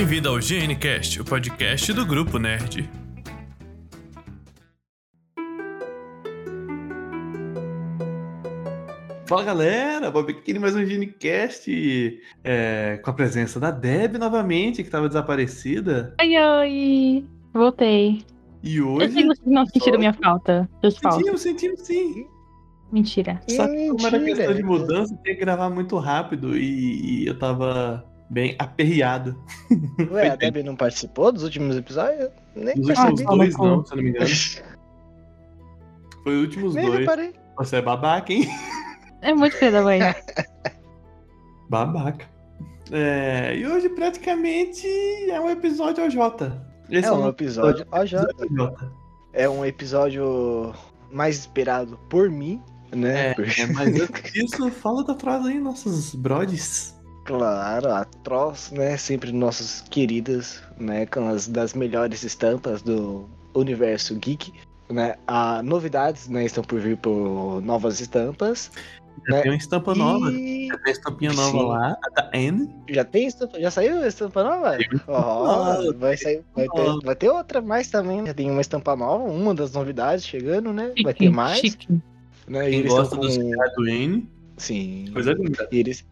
Bem-vindo ao GNCast, o podcast do Grupo Nerd. Fala galera, Bob aqui mais um GNCast é, com a presença da Deb novamente, que estava desaparecida. Oi, oi! Voltei. E Eu hoje. sei que vocês não sentiram minha falta. Seus falta. Sentimos, sentimos sim. Mentira. Só que como era questão de mudança, tinha que gravar muito rápido e, e eu tava bem aperreado. Ué, a Debbie não participou dos últimos episódios? Nem Nos Ah, últimos dois, não, se eu não me engano. Foi os últimos Nem dois. reparei. Você é babaca, hein? É muito filho da mãe. Babaca. É, e hoje praticamente é um episódio OJ. Esse É um o episódio. OJ. é um episódio mais esperado por mim, né? É, é, mas antes disso, fala da frase aí, nossos brodes. Claro, a Tross, né? Sempre nossas queridas, né? Com as das melhores estampas do universo geek. Né? A novidades, né? Estão por vir por novas estampas. Já né? tem uma estampa nova. E Já tem estampinha nova Sim. lá, a da N. já tem estampa? Já saiu a estampa nova? Ó, nova. vai, sair, vai, ter, vai ter outra mais também. Já tem uma estampa nova, uma das novidades chegando, né? Vai ter mais. chique. Né? E Quem eles gosta com. sigado do N, Sim. coisa linda. E eles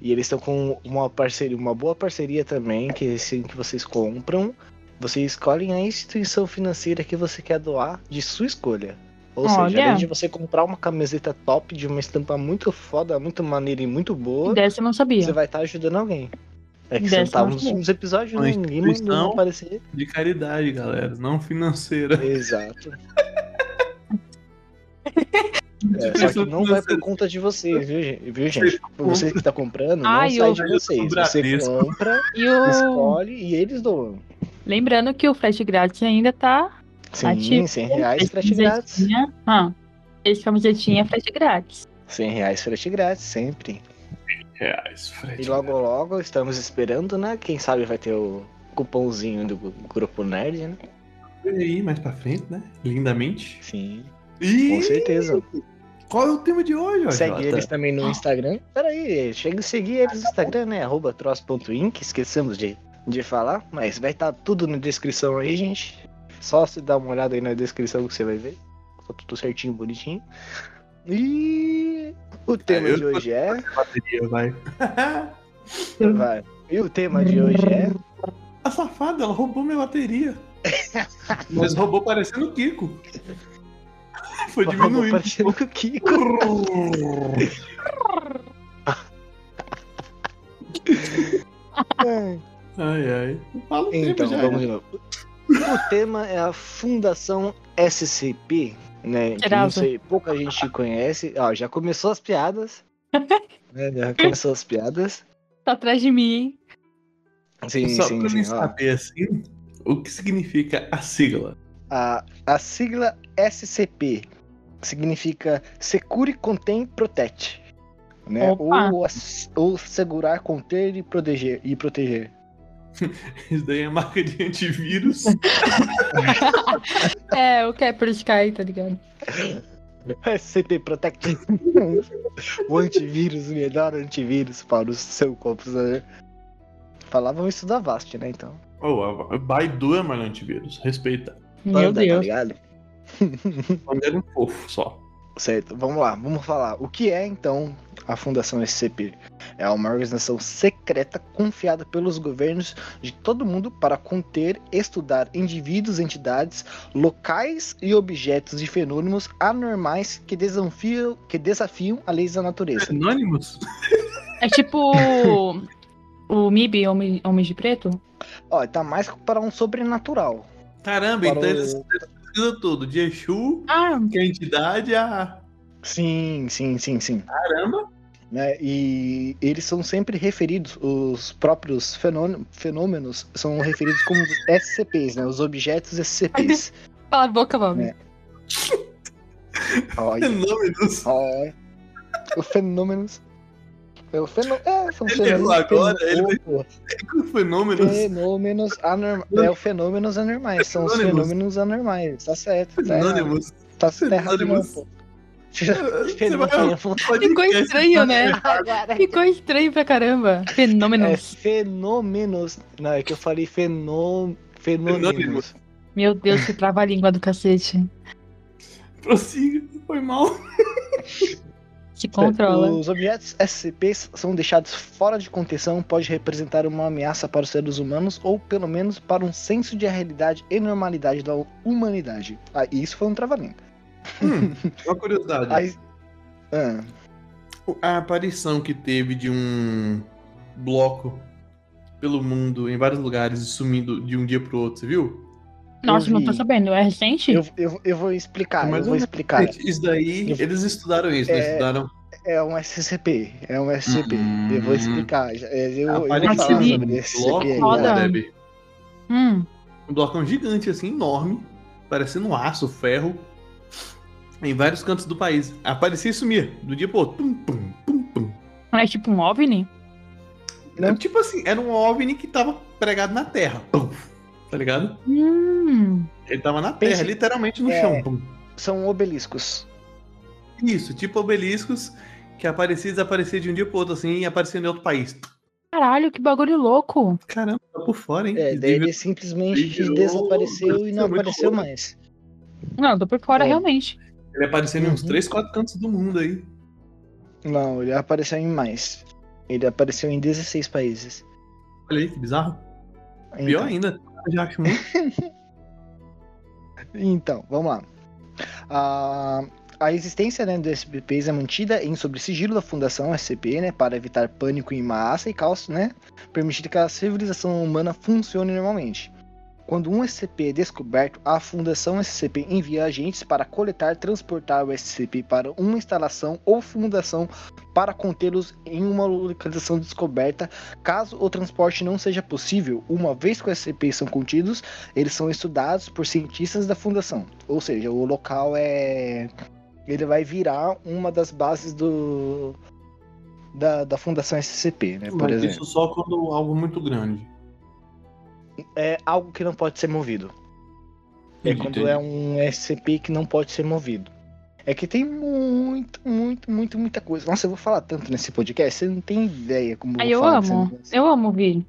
e eles estão com uma parceria, uma boa parceria também, que assim que vocês compram, vocês escolhem a instituição financeira que você quer doar de sua escolha. Ou seja, Olha. além de você comprar uma camiseta top de uma estampa muito foda, muito maneira e muito boa, Dessa eu não sabia. você vai estar ajudando alguém. É que eu nos episódios, né? ninguém mandou aparecer. De caridade, galera, não financeira. Exato. É, só que não vai por conta de vocês, viu, gente? Viu, gente? Por você que tá comprando, não Ai, sai eu- de vocês. Você compra, E o... escolhe e eles doam. Lembrando que o frete grátis ainda tá Sim, ativo. 100 reais Esse frete grátis. Ah, esse camisetinha é frete grátis. 100 reais frete grátis, sempre. Reais, E frete. logo logo estamos esperando, né? Quem sabe vai ter o cupomzinho do grupo Nerd, né? E aí, mais pra frente, né? Lindamente. Sim, E com certeza. qual é o tema de hoje, ó? Segue eles também no Instagram. Peraí, chega a seguir eles no Instagram, né? Arroba troço.inc, esquecemos de, de falar, mas vai estar tudo na descrição aí, gente. Só se dar uma olhada aí na descrição que você vai ver. Tá tudo certinho, bonitinho. E o tema eu de hoje é. Bateria, vai. Vai. E o tema de hoje é. A safada, ela roubou minha bateria. Mas roubou parecendo o Kiko. Foi diminuindo. Parecendo o Kiko. Ai, ai. Fala o tema Então, já. vamos de novo. O tema é a Fundação SCP, né? Que não sei, pouca gente conhece. Ó, já começou as piadas. né, Já começou as piadas. Tá atrás de mim, hein? Sim, Só sim, pra sim. saber assim, o que significa a sigla. A, a sigla SCP significa Secure, Contém, Protect. Né? Ou, ou segurar, conter e proteger. E proteger. Isso daí é marca de antivírus. É, o que é por Sky, tá ligado? SCP Protect. o antivírus, o melhor antivírus para o seu computador. Falavam isso da Vast, né? Então. oh, a Baidu é mais antivírus. Respeita. Meu Panda, Tá Deus. ligado? Quando era um fofo só. Certo, vamos lá, vamos falar. O que é então a Fundação SCP? É uma organização secreta confiada pelos governos de todo mundo para conter, estudar indivíduos, entidades, locais e objetos e fenômenos anormais que desafiam, que desafiam a leis da natureza. Anônimos? É tipo o MIB, Homem, Homem de Preto? Ó, tá mais para um sobrenatural. Caramba, Para então o- eles eles pesquisam tudo. De Exu, Ah, que é a entidade, a. Sim, sim, sim, sim. Caramba! né? E eles são sempre referidos, os próprios fenômenos, fenômenos são referidos como SCPs, né? Os objetos SCPs. cala a boca, Bob. É. Olha, Fenômenos. olha. Fenômenos. É, o fenô... é são Ele fenômenos. agora, ele vai- Opa, Fenômenos. Fenômenos anormais. É o fenômenos anormais. São os Fenômenos. fenômenos anormais. Tá certo. Tá, tá, tá errado não, Fenômenos. pô. Vai- Fenômeno. Ficou estranho, né? Ficou estranho pra caramba. Fenômenos. é fenômenos. Não, é que eu falei fenô... fenômenos. Meu Deus, que trava a língua do cacete. Prossiga, foi mal. Se controla. Os objetos SCPs são deixados fora de contenção, pode representar uma ameaça para os seres humanos ou pelo menos para um senso de realidade e normalidade da humanidade. Ah, e isso foi um travamento. Hum, uma curiosidade. Aí... Ah, A aparição que teve de um bloco pelo mundo, em vários lugares, e sumindo de um dia pro outro, você viu? Nossa, não tô sabendo. É recente? eu, eu, eu vou explicar, Mas eu vou explicar. Isso daí, eles estudaram isso, né? É, Estudaram. É um SCP, é um SCP. Hum. Eu vou explicar. é, Eu, eu vou falar de sobre esse bloco, SCP aí. Deb. Hum. Um blocão gigante, assim, enorme, parecendo aço, ferro, em vários cantos do país. Aparecia e sumia, do dia pro outro. Pum, pum, pum, pum. É tipo um OVNI? Não. Tipo assim, era um OVNI que tava pregado na terra. Pum, tá ligado? Hum. Ele tava na terra, Pense- literalmente no é. chão. Pum. São obeliscos. Isso, tipo obeliscos que aparecia e desaparecia de um dia pro outro, assim, e aparecia em outro país. Caralho, que bagulho louco. Caramba, tá por fora, hein? É, daí ele simplesmente virou- desapareceu e não é apareceu louco. mais. Não, tô por fora É. realmente. Ele apareceu em uns Uhum. 3, 4 cantos do mundo aí. Não, ele apareceu em mais. Ele apareceu em 16 países. Olha aí, que bizarro. Então, Pior ainda, já acho muito. Então, vamos lá. A, existência né, do SCPs é mantida em sobre sigilo da Fundação SCP, né, para evitar pânico em massa e caos, né, permitir que a civilização humana funcione normalmente. Quando um SCP é descoberto, a Fundação SCP envia agentes para coletar e transportar o SCP para uma instalação ou fundação para contê-los em uma localização descoberta. Caso o transporte não seja possível, uma vez que os SCPs são contidos, eles são estudados por cientistas da fundação. Ou seja, o local é. Ele vai virar uma das bases do. Da, da fundação SCP, né? Por Mas exemplo. isso só quando algo muito grande. É algo que não pode ser movido. É Entendi, quando entendi. é um SCP que não pode ser movido. É que tem muito, muito, muito, muita coisa. Nossa, eu vou falar tanto nesse podcast, você não tem ideia como Aí vou eu falar amo. Eu amo ouvir.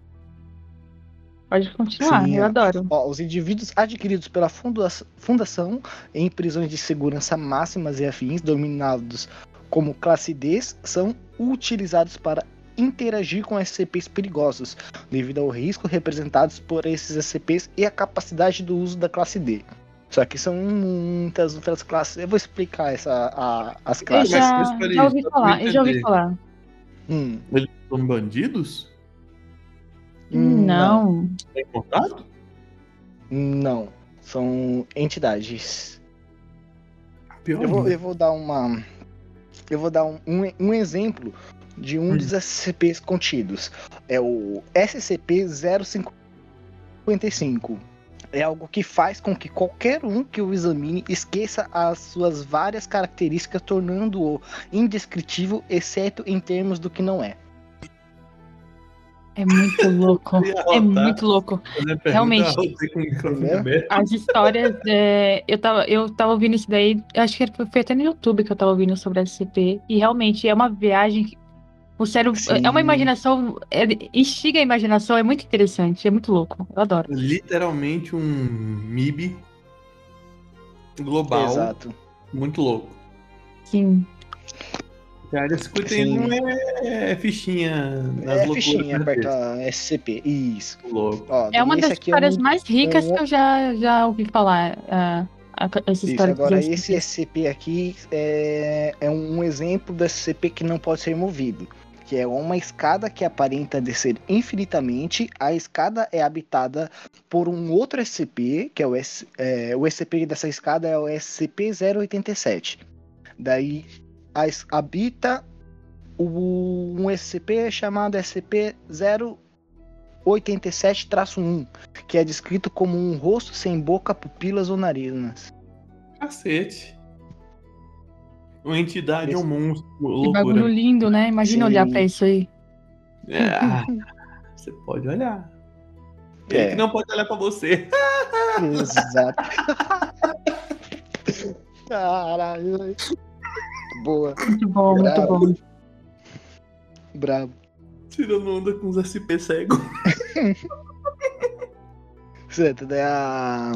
Pode continuar, Sim, eu é. adoro. Ó, os indivíduos adquiridos pela funda- fundação em prisões de segurança máximas e afins, dominados como classe D, são utilizados para interagir com SCPs perigosos, devido ao risco representados por esses SCPs e a capacidade do uso da classe D. Só que são muitas outras classes. Eu vou explicar essa, a- as Eu classes. mas já, aí, já ouvi falar, eu eu já ouvi falar. Hum, São bandidos? Não. Tem contato? não. São entidades. Pior Eu vou, eu vou dar uma. Eu vou dar um, um, um exemplo de um Hum. dos SCPs contidos. É o SCP-055. É algo que faz com que qualquer um que o examine esqueça as suas várias características, tornando-o indescritível, exceto em termos do que não é. É muito louco. É muito louco. realmente. aberto. As histórias. é, eu, tava, eu tava ouvindo isso daí. Acho que foi, foi até no YouTube que eu tava ouvindo sobre a SCP. E realmente é uma viagem. O cérebro. Sim. É uma imaginação. É, instiga a imaginação. É muito interessante. É muito louco. Eu adoro. Literalmente um MIB global. Exato. Muito louco. Sim. A área 51 é, é fichinha nas É loucuras fichinha da perto cabeça. da SCP. Isso. Louco. Ó, É uma das aqui histórias um- mais ricas um- que eu já, já ouvi falar. ah, a- essa Isso, história agora esse SCP aqui é, é um exemplo do SCP que não pode ser movido. Que é uma escada que aparenta descer infinitamente. A escada é habitada por um outro SCP, que é o, S, é, o SCP dessa escada é o SCP-087. Daí a habita o, um SCP chamado SCP-087-1, que é descrito como um rosto sem boca, pupilas ou narinas. Cacete. Uma entidade é um monstro. Que Loucura. bagulho lindo, né? Imagina Sim. olhar pra isso aí. É, você pode olhar. Ele É. que não pode olhar pra você. Exato. Caralho. Boa, Muito bom, muito Bravo. bom. bravo. Tirando onda com os SP cego. Certo, daí a,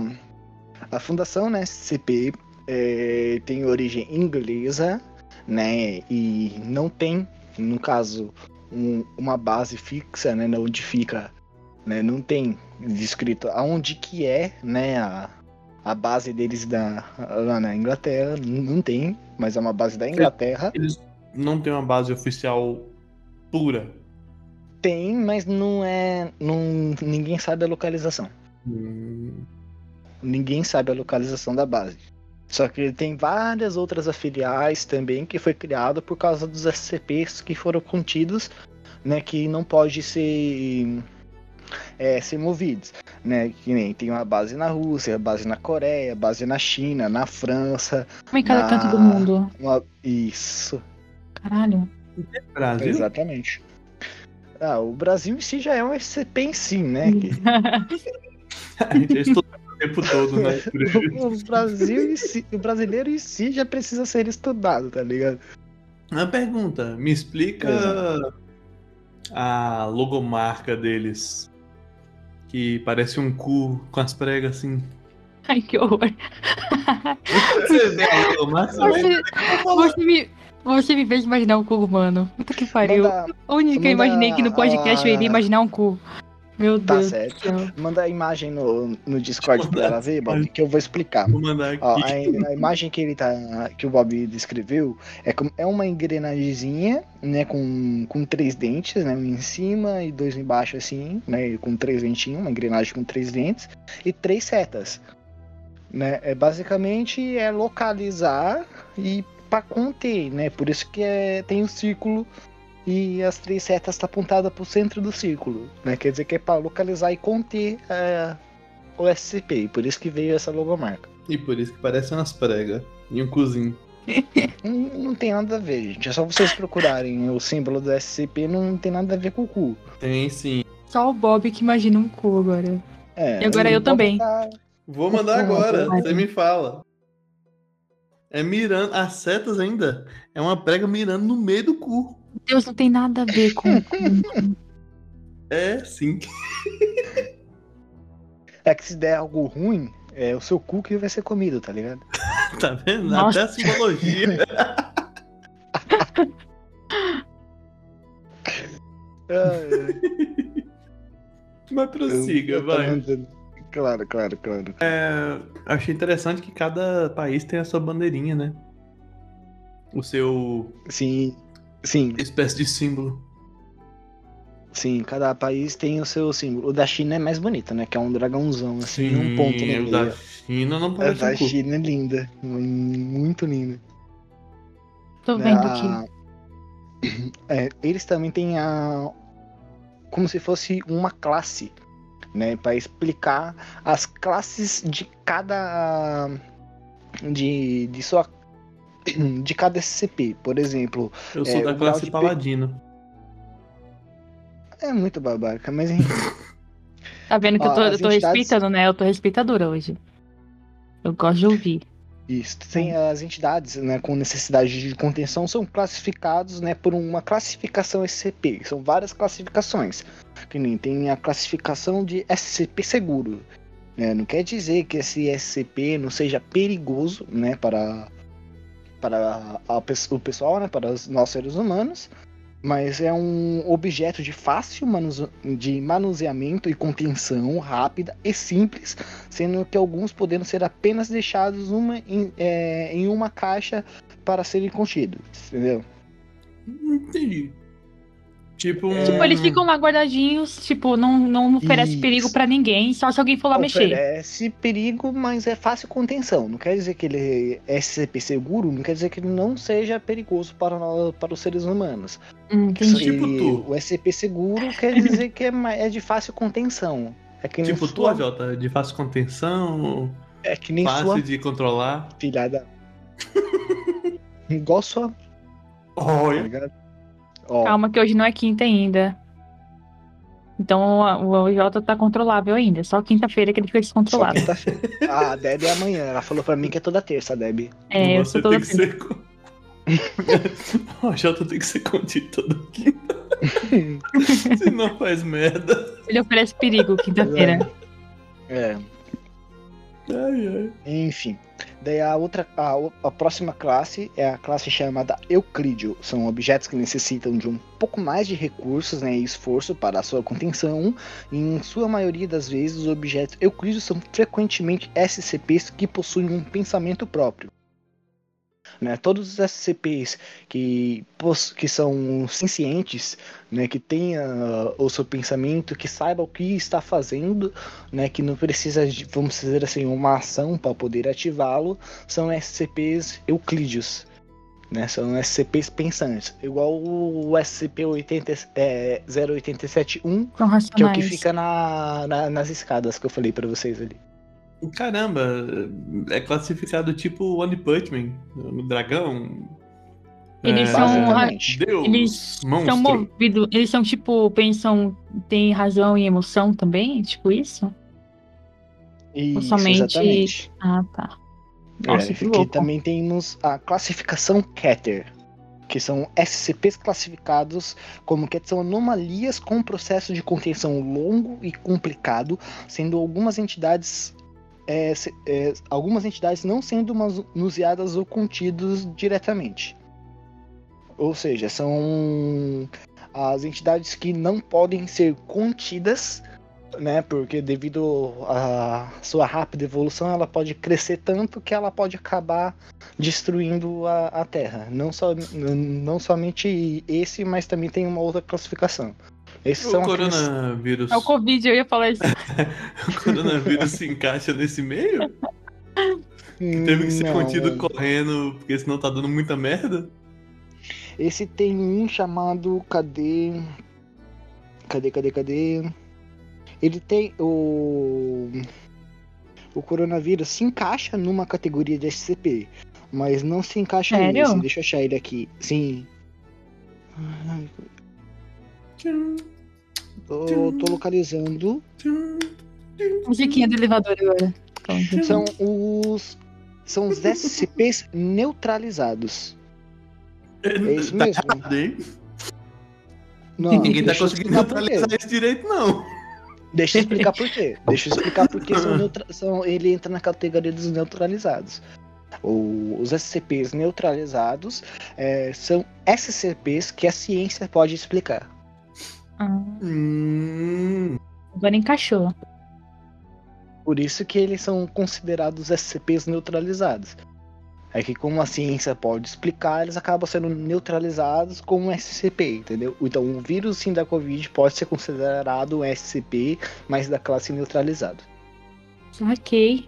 a fundação, né, CP, é, tem origem inglesa, né, e não tem, no caso, um- uma base fixa, né, onde fica, né, não tem descrito aonde que é, né, a, a base deles da, lá na Inglaterra, não tem, mas é uma base da Inglaterra. Eles não têm uma base oficial pura. Tem, mas não é, não, ninguém sabe a localização. Hum, ninguém sabe a localização da base. Só que ele tem várias outras afiliais também que foi criado por causa dos SCPs que foram contidos, né, que não pode ser é, ser movidos, né? Que nem tem uma base na Rússia, base na Coreia, base na China, na França, Como em cada Ah. canto do mundo. uma... isso, Caralho. Brasil? exatamente. Ah, o Brasil em si já é um SCP em si, né? que- A o tempo todo, né? o Brasil em si, o brasileiro em si já precisa ser estudado, tá ligado? Uma pergunta, me explica a logomarca deles. Que parece um cu com as pregas assim. Ai, que horror. Você vê a logomarca? você Você, me, você me fez imaginar um cu humano. Puta que pariu. Manda, A única que eu imaginei que no podcast eu iria a- imaginar um cu. Meu Tá Deus do certo. manda a imagem no, no Discord pra ela ver, Bob, que eu vou explicar. Vou mandar aqui. Ó, a, a imagem que ele tá. que o Bob descreveu é, é uma engrenagemzinha, né? Com, com três dentes, né? Um em cima e dois embaixo, assim, né? Com três dentinhos, uma engrenagem com três dentes, e três setas. Né? É, basicamente é localizar e para conter, né? Por isso que é, tem o círculo e as três setas tá apontada pro centro do círculo, né? Quer dizer que é para localizar e conter é, o SCP, por isso que veio essa logomarca. E por isso que parece umas pregas. E um cozinho. Não, não tem nada a ver, gente. É só vocês procurarem o símbolo do SCP, não tem nada a ver com o cu. Tem sim. Só o Bob que imagina um cu agora. É, E agora eu Bob também. tá- Vou mandar agora, você me fala. É mirando. As setas ainda. É uma prega mirando no meio do cu. Deus não tem nada a ver com. com- É, sim. É que se der algo ruim, é o seu cu que vai ser comido, tá ligado? Tá vendo? Nossa. Até a simbologia. Mas prossiga, Eu- eu tô vai. Claro, claro, claro. Achei interessante que cada país tem a sua bandeirinha, né? O seu Sim, sim, espécie de símbolo. sim. Cada país tem o seu símbolo. O da China é mais bonito, né? Que é um dragãozão, assim, um ponto no o da China não A parece da um cu. China é linda. Muito linda. Tô vendo a- aqui. É, eles também têm a. Como se fosse uma classe, né? Para explicar as classes de cada. De, de sua. De cada SCP. Por exemplo, Eu sou É, da classe de paladino. é muito babaca, mas enfim. Tá vendo que eu Ó, tô, eu tô entidades- respeitando, né? Eu tô respeitadora hoje. Eu gosto de ouvir. Isso. Tem as entidades né, com necessidade de contenção são classificados né, por uma classificação SCP. São várias classificações. Que nem tem a classificação de SCP seguro. né? Não quer dizer que esse SCP não seja perigoso né, para, para a o pessoal, né, para nós seres humanos. Mas é um objeto de fácil manuso- de manuseamento e contenção rápida e simples sendo que alguns podendo ser apenas deixados uma em, é, em uma caixa para serem contidos, entendeu? Entendi. Tipo um. Tipo, eles ficam lá guardadinhos, tipo, não, não oferece Isso. perigo pra ninguém, só se alguém for lá mexer. Oferece perigo, mas é fácil contenção. Não quer dizer que ele é SCP seguro, não quer dizer que ele não seja perigoso para, nós- para os seres humanos. Hum, entendi. Tipo tu. O SCP seguro quer dizer que é, é de fácil contenção. É que nem Tipo sua, tua, Jota, de fácil contenção, é que nem fácil sua de controlar. filhada. Igual sua, tá Olha. ligado? Ó, Calma que hoje não é quinta ainda. Então o, o Jota tá controlável ainda. Só quinta-feira que ele fica Só descontrolado. quinta-feira. Ah, a Deb é amanhã. Ela falou pra mim que é toda terça, Deb. É, eu sou toda tem que ser. o Jota tem que ser contido todo quinta. Senão faz merda. Ele oferece perigo quinta-feira. É, Ai, ai. enfim. Daí a outra, a, a próxima classe é a classe chamada Euclídeo. São objetos que necessitam de um pouco mais de recursos né, e esforço para a sua contenção. E em sua maioria das vezes, os objetos Euclídeos são frequentemente SCPs que possuem um pensamento próprio. Né, todos os SCPs que, que são sencientes, né, que tenha o seu pensamento, que saiba o que está fazendo, né, que não precisa de, vamos dizer assim, uma ação para poder ativá-lo, são SCPs euclídeos. Né, são SCPs pensantes, igual o SCP-80, é, 0871, São que é o que fica na, na- nas escadas que eu falei para vocês ali. Caramba, é classificado tipo One Punch Man, o dragão. Eles é, são. Deus, Eles monstro. São movidos. Eles são tipo, pensam, tem razão e emoção também? Tipo isso? Isso, somente- exatamente. Ah, tá. Nossa, É, que aqui louco. também temos a classificação Keter, que são SCPs classificados como que são anomalias com processo de contenção longo e complicado, sendo algumas entidades é, é, algumas entidades não sendo manuseadas ou contidos diretamente. Ou seja, são as entidades que não podem ser contidas né? Porque devido à sua rápida evolução, ela pode crescer tanto que ela pode acabar destruindo a, a Terra. Não, n- não somente esse, mas também tem uma outra classificação. Esses O são aqueles- coronavírus. É o Covid, eu ia falar isso. o coronavírus se encaixa nesse meio? Teve que ser Não, contido correndo, porque senão tá dando muita merda? Esse tem um chamado. Cadê? Cadê, cadê, cadê? Ele tem o. O coronavírus se encaixa numa categoria de SCP, mas não se encaixa Sério? nesse. Deixa eu achar ele aqui. Sim. Tô, tô localizando. Musiquinha do elevador agora. São os. São os SCPs neutralizados. É isso Tá mesmo. errado, hein? Não, Ninguém tá conseguindo neutralizar esse direito, não. Deixa eu explicar por quê. Deixa eu explicar por que são neutra- são- ele entra na categoria dos neutralizados. O- os SCPs neutralizados é, são SCPs que a ciência pode explicar. Ah, Hum, agora encaixou. Por isso que eles são considerados SCPs neutralizados. É que como a ciência pode explicar, eles acabam sendo neutralizados como SCP, entendeu? Então o vírus sim da Covid pode ser considerado um SCP, mas da classe neutralizado. Ok.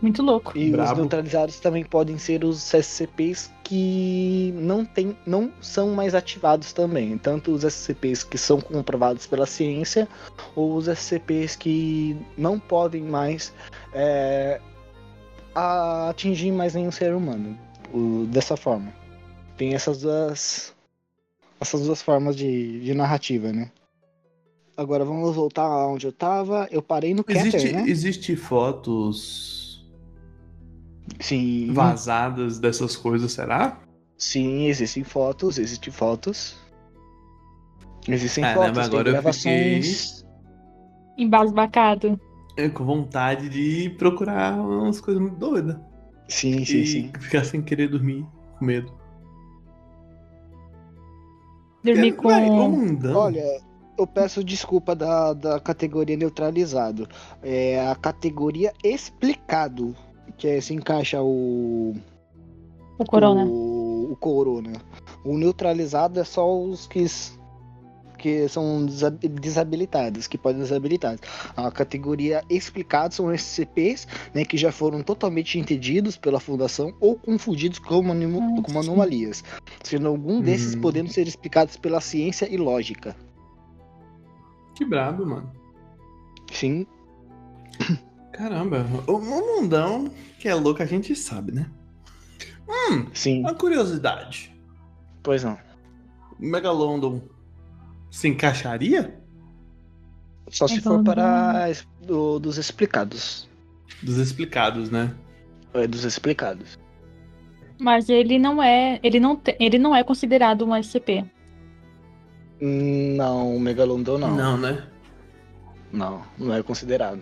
Muito louco. E os Brabo. neutralizados também podem ser os SCPs que não, tem, não são mais ativados também. Tanto os SCPs que são comprovados pela ciência, ou os SCPs que não podem mais é, a- atingir mais nenhum ser humano. O- dessa forma. Tem essas duas. Essas duas formas de, de narrativa, né? Agora vamos voltar aonde eu tava. Eu parei no Keter, existe, né? existe fotos Sim. vazadas dessas coisas, será? Sim, existem fotos, existem fotos. Existem Caramba, fotos, tem agora eu gravações. Embasbacado. É, com vontade de procurar umas coisas muito doidas. Sim, sim, e sim. ficar sem querer dormir, com medo. Dormir É, com. Olha, eu peço desculpa da, da categoria neutralizado. É a categoria explicado, que é, se encaixa o, O corona. o, o corona. O neutralizado é só os que, que são desa- desabilitados, que podem desabilitar. A categoria explicados são SCPs, né, que já foram totalmente entendidos pela fundação ou confundidos como, animo- Ah, como anomalias, sendo algum desses Hum. podendo ser explicados pela ciência e lógica. Que brabo, mano. Sim, Caramba, o, o mundão que é louco a gente sabe, né? Hum, sim, uma curiosidade. pois não. O Megalondon se encaixaria? Só se for para do- dos explicados. Dos explicados, né? É, dos explicados. Mas ele não é. Ele não, te- ele não é considerado um SCP. Não, o Megalodon não. Não, né? Não, não é considerado.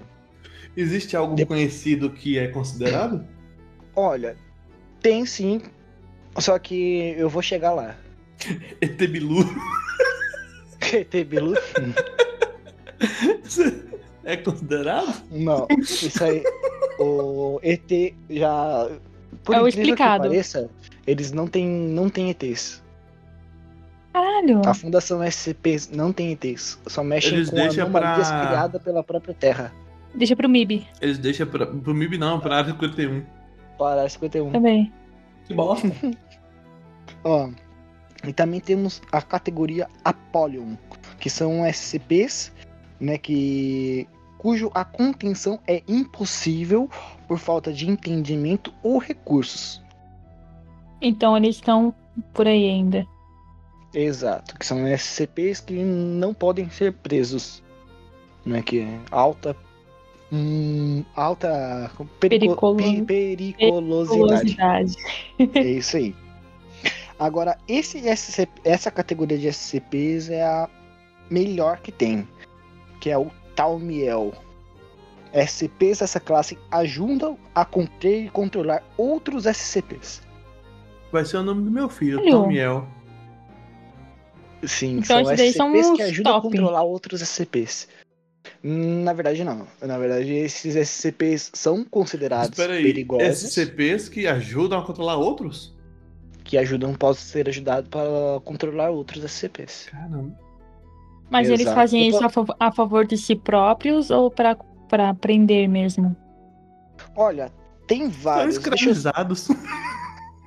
Existe algo De- conhecido que é considerado? Olha, tem sim, só que eu vou chegar lá. ET Bilu. ET Bilu? É considerado? Não, isso aí. O ET já. Por É o explicado. que pareça, eles não têm, não têm ETs. Caralho. A Fundação SCP não tem ETs. Só mexem Eles com deixam anomalias pra- criadas pela própria Terra. Deixa pro MIB Eles deixam pra, pro MIB não, pra área 51. Para 51. também. Que bosta. Ó, e também temos a categoria Apollyon, que são SCPs, né, que cujo a contenção é impossível por falta de entendimento ou recursos. Então eles estão por aí ainda. Exato, que são SCPs que não podem ser presos, né, que é alta hum, alta perico- Pericolo- periculosidade. É isso aí. Agora, esse SCP, essa categoria de SCPs é a melhor que tem, que é o Talmiel. SCPs dessa classe ajudam a conter e controlar outros SCPs. Vai ser o nome do meu filho, Olha. Tomiel. Sim, Então são esses daí são SCPs que ajudam a top. controlar outros SCPs. Na verdade, não. Na verdade, esses SCPs são considerados aí, perigosos, SCPs que ajudam a controlar outros? que ajudam, podem ser ajudados para controlar outros SCPs. Caramba. Mas eles Exato. fazem Eu tô- isso a, fav- a favor de si próprios ou pra, pra prender mesmo? Olha, tem São vários. Deixa eu- escravizados.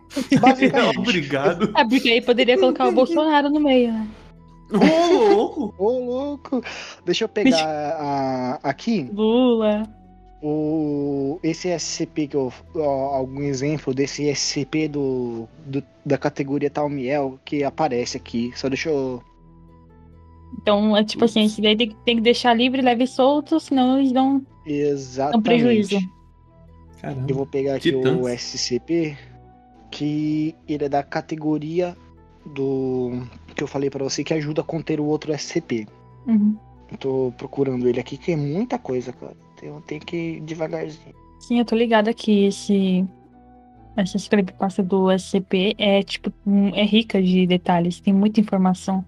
Obrigado. É, porque aí poderia colocar o Bolsonaro no meio, né? Ô, louco! Ô, louco! Deixa eu pegar a- aqui Lula. o, esse SCP que eu. ó, algum exemplo desse SCP do, do- da categoria Talmiel que aparece aqui. Só deixa eu. Então, é tipo assim, esse daí tem, que- tem que deixar livre, leve e solto, senão eles dão, Exatamente. dão prejuízo. Caramba. Eu vou pegar aqui Titãs. o SCP, que ele é da categoria do. Que eu falei pra você, que ajuda a conter o outro SCP. Uhum. Eu tô procurando ele aqui, que é muita coisa, cara. Então tem que ir devagarzinho. Sim, eu tô ligada que esse. Essa creepypasta do SCP é, tipo, é rica de detalhes, tem muita informação.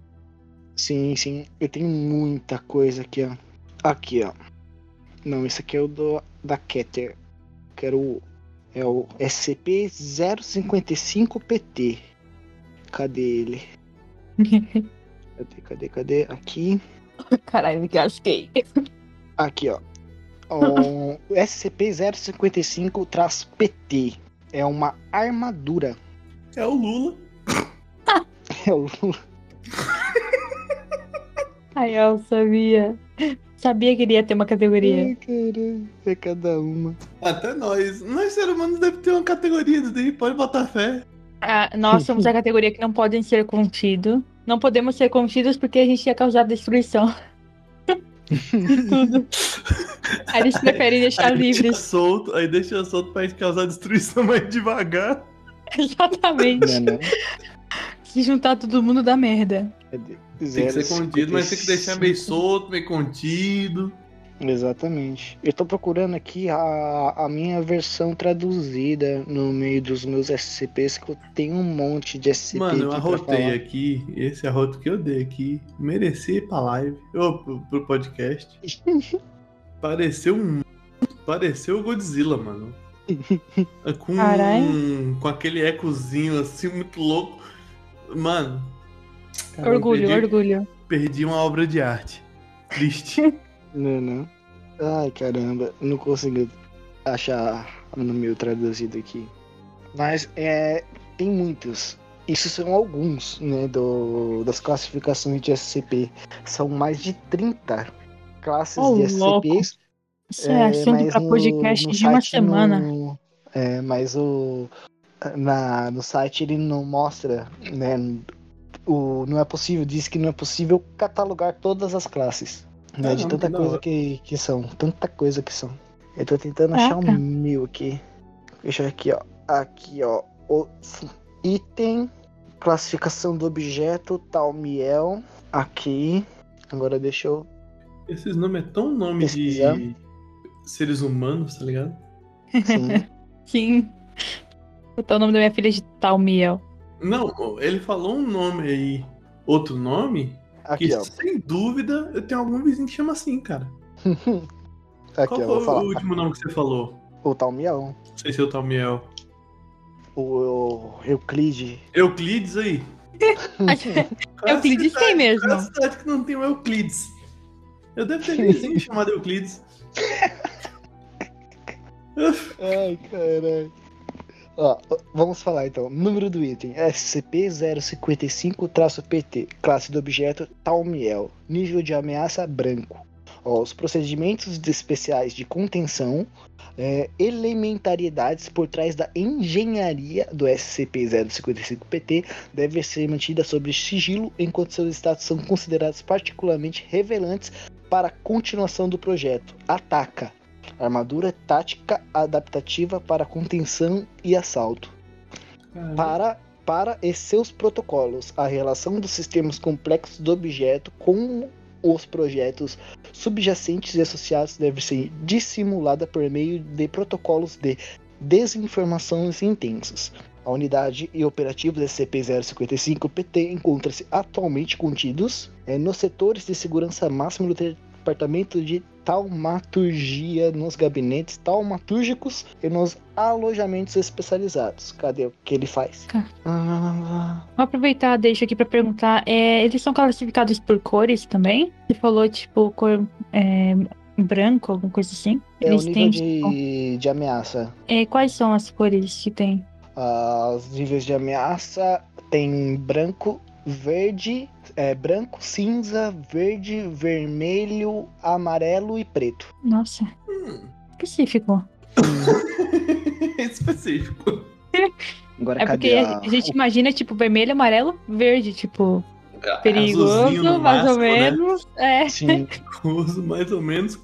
Sim, sim. Eu tenho muita coisa aqui, ó. Aqui, ó. Não, esse aqui é o do, da Keter. Quero o. É o SCP-055-PT. Cadê ele? Cadê, cadê, cadê? Aqui. Caralho, me gasguei. Aqui, ó. O SCP-055-PT. É uma armadura. É o Lula. É o Ai, eu sabia. Sabia que iria ter uma categoria. Ai, caralho. É cada uma. Até nós. Nós, seres humanos, deve ter uma categoria daí. Pode botar fé. Ah, nós somos a categoria que não podem ser contidos. Não podemos ser contidos porque a gente ia causar destruição. De tudo. Aí eles preferem deixar aí deixa livres. solto, aí deixa solto pra gente causar destruição mais devagar. Exatamente. Não, não. Se juntar todo mundo dá merda. Cadê? Tem que ser contido, mas tem que deixar meio solto, meio contido. Exatamente. Eu tô procurando aqui a, a minha versão traduzida no meio dos meus SCPs, que eu tenho um monte de SCP Mano, eu arrotei falar. aqui, esse arroto que eu dei aqui, merecia ir pra live, ou pro, pro podcast. Pareceu um. Pareceu o Godzilla, mano. Com, Caralho. com aquele ecozinho assim, muito louco. Mano. cara, orgulho, perdi, orgulho. Perdi uma obra de arte. Triste. Não, não. Ai, caramba, não consigo achar no meu traduzido aqui. Mas é, tem muitos. Isso são alguns, né, do, das classificações de SCP. São mais de 30 classes Ô, de. SCPs. Isso é, assunto mas pra no- podcast no de uma semana. não- é, mas o na, no site ele não mostra, né? O, não é possível, diz que não é possível catalogar todas as classes. Né, de tanta coisa que, que são. Tanta coisa que são. Eu tô tentando Caraca. achar um mil aqui. Deixa eu aqui, ó. Aqui, ó. o item, classificação do objeto, tal miel, aqui. Agora deixa eu. Esses nomes é tão nome Pesquisar. de seres humanos, tá ligado? Sim. Sim. Botar o nome da minha filha de Talmiel. Não, ele falou um nome aí, outro nome, Aqui, que ó. sem dúvida eu tenho algum vizinho que chama assim, cara. Aqui, Qual ó. foi o falar. último nome que você falou? O tal miel. Não sei se é o Talmiel. O, o Euclide. Euclides aí. Euclides tem mesmo. Qual é a cidade que não tem o Euclides? Eu devo ter vizinho chamado Euclides. Ai, caralho. Ó, vamos falar então. Número do item: SCP-055-PT. Classe do objeto Talmiel. Nível de ameaça branco. Ó, os procedimentos especiais de contenção. é, elementariedades por trás da engenharia do SCP-055-PT devem ser mantidas sob sigilo enquanto seus status são considerados particularmente revelantes para a continuação do projeto. Ataca. Armadura tática adaptativa para contenção e assalto. Para, para e seus protocolos, a relação dos sistemas complexos do objeto com os projetos subjacentes e associados deve ser dissimulada por meio de protocolos de desinformações intensos. A unidade e operativos SCP-055-PT encontram-se atualmente contidos eh, nos setores de segurança máxima do departamento de taumaturgia nos gabinetes taumatúrgicos e nos alojamentos especializados. Cadê o que ele faz? Tá. Ah, Vou aproveitar, deixa aqui pra perguntar. é, eles são classificados por cores também? Você falou, tipo, cor é, branco, alguma coisa assim? é o Eles nível têm, tipo, de, de ameaça. é, quais são as cores que tem? Ah, Os níveis de ameaça tem branco, verde, é, branco, cinza, verde, vermelho, amarelo e preto. Nossa, Hum, específico. específico. Agora É porque a, a gente imagina, tipo, vermelho, amarelo, verde, tipo, Azulzinho perigoso, no mais ou máximo, né? menos. É, Sim, Uso mais ou menos.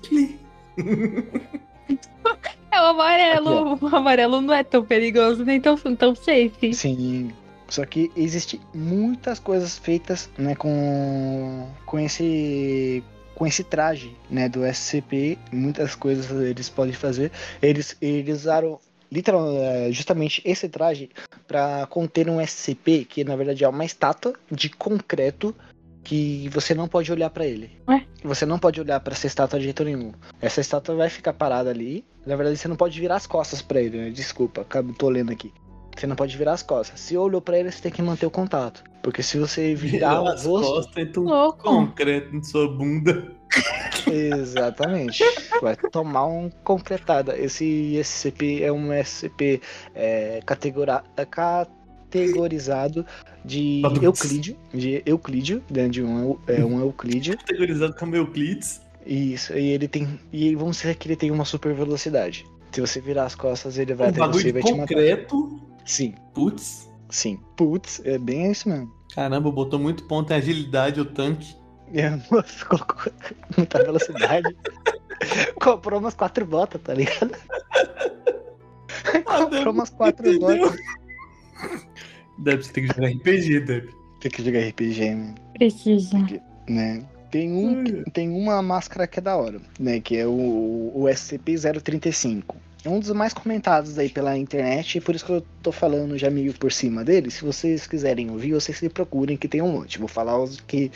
É o amarelo. O amarelo não é tão perigoso, nem tão, tão safe. sim. Só que existe muitas coisas feitas, né, com com esse com esse traje, né, do SCP, muitas coisas eles podem fazer. Eles eles usaram literal, é, justamente esse traje para conter um SCP que na verdade é uma estátua de concreto que você não pode olhar para ele. Ué? Você não pode olhar para essa estátua de jeito nenhum. Essa estátua vai ficar parada ali. Na verdade, você não pode virar as costas para ele, né? Desculpa, tô lendo aqui. Você não pode virar as costas. Se olhou para ele, você tem que manter o contato. Porque se você virar o as rosto, costas, então Louco. concreto em sua bunda. Exatamente. Vai tomar um concretada. Esse SCP é um SCP é, categora- é categorizado de Badum. Euclídeo. De Euclídeo, né, de um, é um Euclídeo. Categorizado como Euclides. Isso, e ele tem. E vamos dizer que ele tem uma super velocidade. Se você virar as costas, ele vai Um até você e vai te matar. concreto. Sim, Putz. sim. Putz, é bem isso mesmo. Caramba, botou muito ponto em agilidade o tanque. É, moço, colocou muita velocidade. Comprou umas quatro botas, tá ligado? Comprou umas quatro Entendeu? botas. Deve você tem que jogar RPG, Deb. Tem que jogar RPG, né? Precisa. né? Tem, um, tem uma máscara que é da hora, né? Que é o, o SCP-035. É um dos mais comentados aí pela internet, e por isso que eu tô falando já meio por cima dele. Se vocês quiserem ouvir, vocês se procurem, que tem um monte. Vou falar os que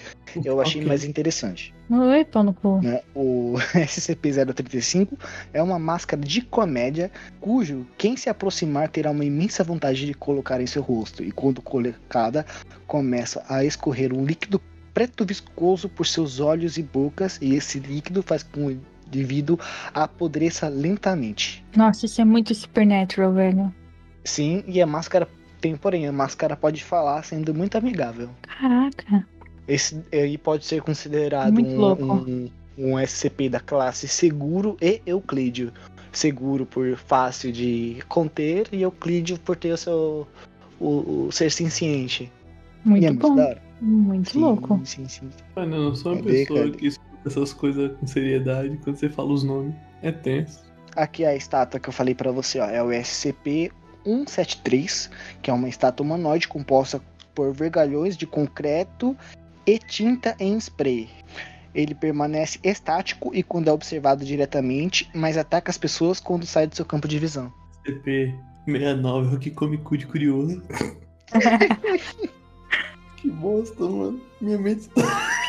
eu achei Ok. mais interessante. Oi, pau no cu. né? O SCP-035 é uma máscara de comédia cujo quem se aproximar terá uma imensa vontade de colocar em seu rosto e quando colocada começa a escorrer um líquido preto viscoso por seus olhos e bocas e esse líquido faz com que o indivíduo apodreça lentamente. Nossa, isso é muito supernatural, velho. Sim, e a máscara tem porém, a máscara pode falar sendo muito amigável. Caraca. Esse aí pode ser considerado Muito um, louco. um, um SCP da classe seguro e euclídeo. Seguro por fácil de conter e euclídeo por ter o seu o, o ser senciente. Muito e é muito bom. hora. Muito Sim, louco. Sim, sim. Mano, eu não sou uma Cadê, pessoa que essas coisas com seriedade quando você fala os nomes. É tenso. Aqui é a estátua que eu falei pra você, ó, é o SCP 173, que é uma estátua humanoide composta por vergalhões de concreto e tinta em spray. Ele permanece estático e quando é observado diretamente, mas ataca as pessoas quando sai do seu campo de visão. CP69 é o que come cu de curioso. que bosta, mano. Minha mente tá.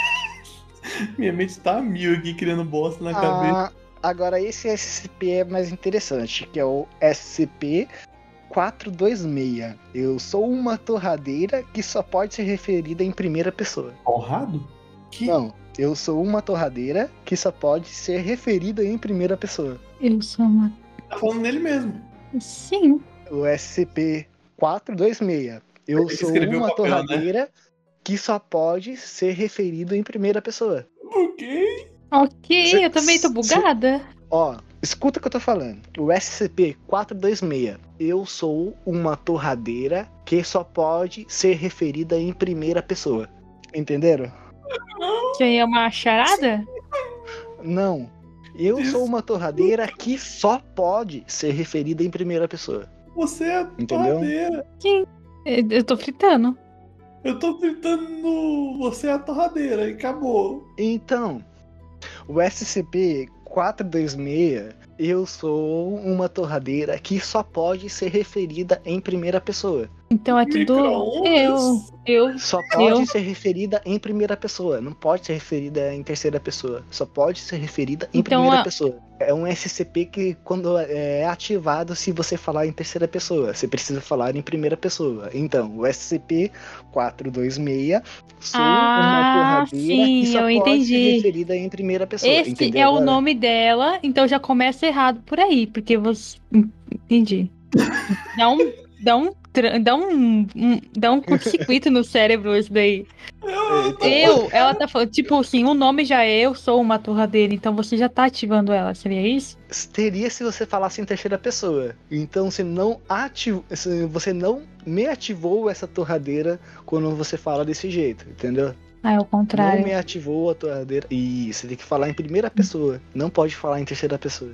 Minha mente tá a mil aqui criando bosta na cabeça. Ah, agora esse SCP é mais interessante, que é o SCP 426. Eu sou uma torradeira que só pode ser referida em primeira pessoa. Torrado? Que? Não, eu sou uma torradeira que só pode ser referida em primeira pessoa. Eu sou uma. Tá falando nele mesmo. Sim. O SCP 426. Eu sou uma papel, né? torradeira que só pode ser referido em primeira pessoa. Ok. Ok, Cê- eu também tô cê- bugada. Ó, escuta o que eu tô falando. O SCP-426. Eu sou uma torradeira que só pode ser referida em primeira pessoa. Entenderam? Isso aí é uma charada? Não. Eu sou uma torradeira que só pode ser referida em primeira pessoa. Você é Entendeu? torradeira. Eu eu tô fritando. Eu tô gritando no. Você é a torradeira e acabou. Então, o SCP-426. Eu sou uma torradeira que só pode ser referida em primeira pessoa. Então é tudo. Eu. Eu. Só pode Eu? ser referida em primeira pessoa. Não pode ser referida em terceira pessoa. Só pode ser referida em Então, primeira a- pessoa. É um SCP que, quando é ativado, se você falar em terceira pessoa, você precisa falar em primeira pessoa. Então, o SCP-426 sou uma Ah, torradeira sim, que só eu pode entendi. ser referida em primeira pessoa. Esse entendeu é o agora? nome dela, então já começa errado por aí, porque você. Entendi. Dá um. Dá um. Dá um, um- dá um curto-circuito no cérebro isso daí. Eu, ela tá falando, tipo assim, o nome já é eu sou uma torradeira, então você já tá ativando ela, seria isso? Teria se você falasse em terceira pessoa. Então você não ativou, você não me ativou essa torradeira quando você fala desse jeito, entendeu? Ah, é o Não contrário. me ativou a torradeira. E você tem que falar em primeira pessoa. Não pode falar em terceira pessoa.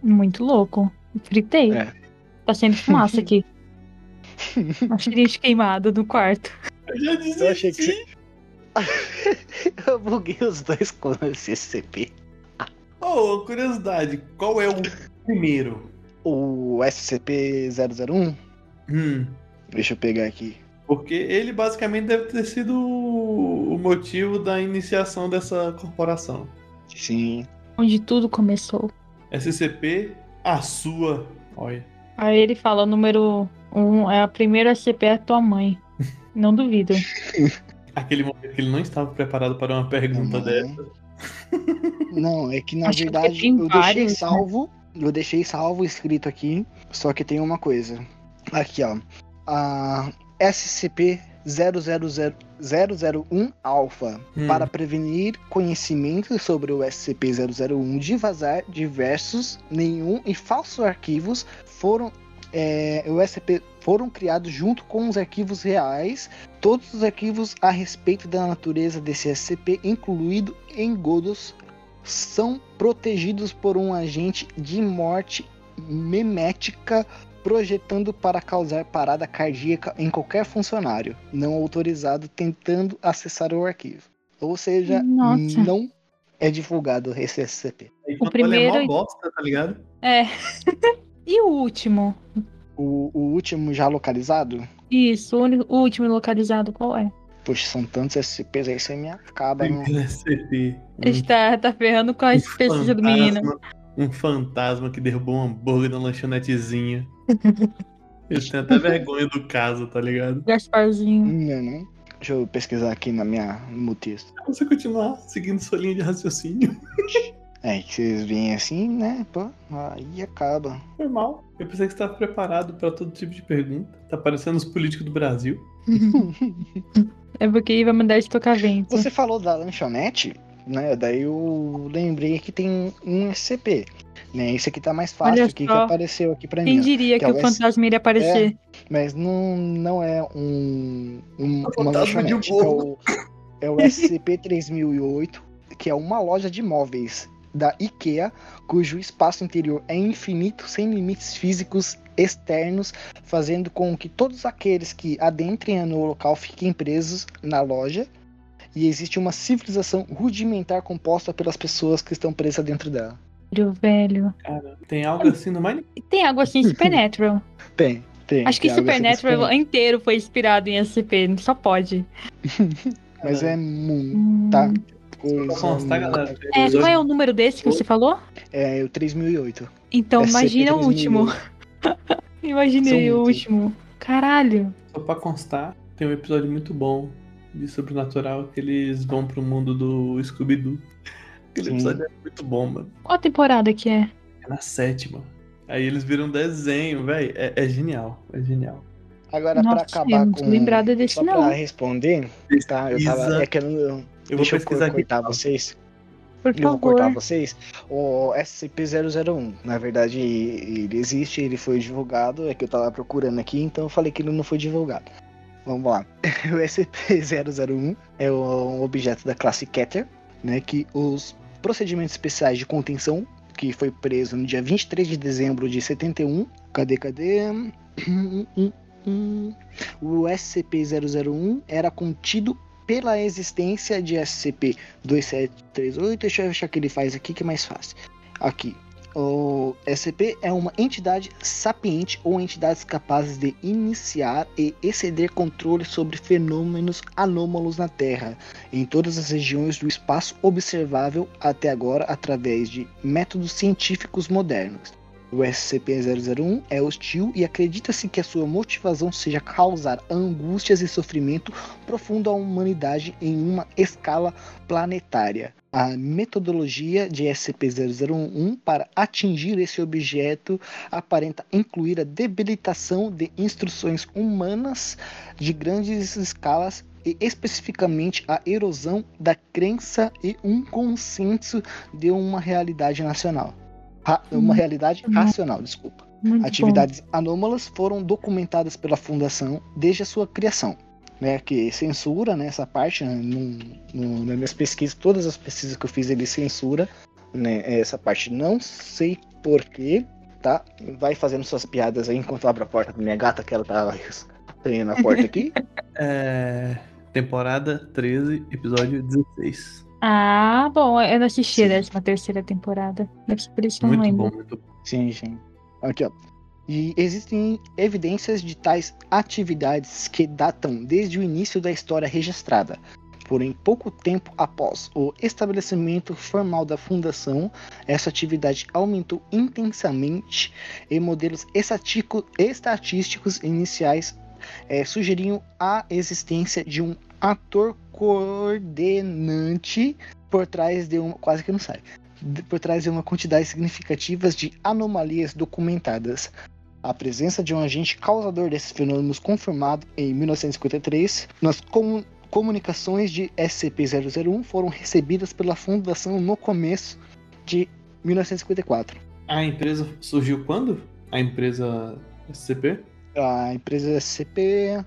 Muito louco. Fritei. É. Tá sendo fumaça aqui. Um cheirinho de queimado no quarto. Eu já desisti. Eu achei que você. Eu buguei os dois com esse SCP. Oh, curiosidade, qual é o primeiro? O SCP-001. Hum. Deixa eu pegar aqui. Porque ele basicamente deve ter sido o o motivo da iniciação dessa corporação. Sim. Onde tudo começou. SCP, a sua. Olha. Aí ele fala o número um, é a primeira SCP é a tua mãe. Não duvido. Aquele momento que ele não estava preparado para uma pergunta Não. dessa. Não, é que na Acho que verdade tem eu deixei vários, né? salvo. Eu deixei salvo escrito aqui. Só que tem uma coisa. Aqui, ó. A SCP-001 Alpha. Hum. Para prevenir conhecimento sobre o SCP-001 de vazar diversos, nenhum e falsos arquivos foram. é, o SCP foram criados junto com os arquivos reais Todos os arquivos a respeito da natureza desse SCP, incluído em Godos, são protegidos por um agente de morte memética projetando para causar parada cardíaca em qualquer funcionário não autorizado tentando acessar o arquivo. Ou seja, Nossa. não é divulgado esse SCP. Aí quando primeiro- Ele é bosta, tá ligado? É. e o último? O, o último já localizado, Isso, o uni- o último localizado qual é? poxa, são tantos SCPs aí, você me acaba. Primeiro SCP. A gente tá, tá ferrando com a pesquisa do menino. Um fantasma que derrubou um hambúrguer na lanchonetezinha. Eles têm até vergonha do caso, tá ligado? Gasparzinho. Não, não. Deixa eu pesquisar aqui na minha, no meu texto. Se você continuar seguindo sua linha de raciocínio, É, que vocês veem assim, né? Pô, aí acaba. foi mal. Eu pensei que você estava preparado pra todo tipo de pergunta. Tá parecendo os políticos do Brasil. É porque vai mandar de tocar vento. Você falou da lanchonete, né? Daí eu lembrei que tem um SCP. Né? Esse aqui tá mais fácil, aqui que apareceu aqui pra Quem mim. ó. diria que que, é o o fantasma iria aparecer? Mas não, não é um, um- É o uma fantasma de lanchonete. É o, é o SCP-3008, que é uma loja de móveis. da IKEA, cujo espaço interior é infinito, sem limites físicos externos, fazendo com que todos aqueles que adentrem no local fiquem presos na loja. E existe uma civilização rudimentar composta pelas pessoas que estão presas dentro dela. Velho. Cara, tem algo assim no Minecraft. Tem algo assim em Supernatural. Tem, tem. Acho que assim Supernatural inteiro foi inspirado em SCP, só pode. Mas é muito Hum. Tá. Coisa. constar, galera. É, qual é o número desse que você falou? É o 3008. Então, SCP imagina o último. 3008. Imaginei São o último. Caralho. Só pra constar, tem um episódio muito bom de Sobrenatural que eles vão pro mundo do Scooby-Doo. Aquele Sim. episódio é muito bom, mano. Qual temporada que é? É na sétima. Aí eles viram um desenho, velho. É, é genial. É genial. Agora, pra Nossa, acabar eu não tô com. lembrada desse Só não. pra responder, tá? Eu tava. É que eu não. Eu vou deixa eu pesquisar aqui. cortar vocês. Por Eu vou cortar vocês. O SCP-001, na verdade, ele existe, ele foi divulgado. É que eu tava procurando aqui, então eu falei que ele não foi divulgado. Vamos lá. O SCP-001 é um objeto da classe Keter, né? Que os procedimentos especiais de contenção, que foi preso no dia 23 de dezembro de 71. Cadê, cadê? O SCP-001 era contido pela existência de SCP-2738. Deixa eu achar que ele faz aqui que é mais fácil. Aqui. O SCP é uma entidade sapiente ou entidades capazes de iniciar e exceder controle sobre fenômenos anômalos na Terra, em todas as regiões do espaço observável até agora através de métodos científicos modernos. O SCP-001 é hostil e acredita-se que a sua motivação seja causar angústias e sofrimento profundo à humanidade em uma escala planetária. A metodologia de SCP-001 para atingir esse objeto aparenta incluir a debilitação de instruções humanas de grandes escalas e especificamente a erosão da crença e um consenso de uma realidade nacional. Ra- uma Hum. realidade racional, desculpa. Muito Atividades anômalas foram documentadas pela Fundação desde a sua criação. Né, que censura né, essa parte, né, num- num- nas minhas pesquisas, todas as pesquisas que eu fiz, ele censura né, essa parte. Não sei porquê, tá? Vai fazendo suas piadas aí enquanto eu abro a porta da minha gata, que ela tá treinando a porta aqui. É. Temporada 13, episódio 16. Ah, bom, eu não assisti a décima terceira temporada. Por isso que eu não Muito lembro. bom, muito bom. Sim, sim. Aqui, ó. E existem evidências de tais atividades que datam desde o início da história registrada. Porém, pouco tempo após o estabelecimento formal da fundação, essa atividade aumentou intensamente e modelos estatico- estatísticos iniciais eh, sugeriam a existência de um ator coordenante por trás de um. Quase que não sai por trás de uma quantidade significativa de anomalias documentadas. A presença de um agente causador desses fenômenos confirmado em 1953 nas comu- comunicações de SCP-001 foram recebidas pela Fundação no começo de 1954. A empresa surgiu quando? A empresa SCP? A empresa SCP,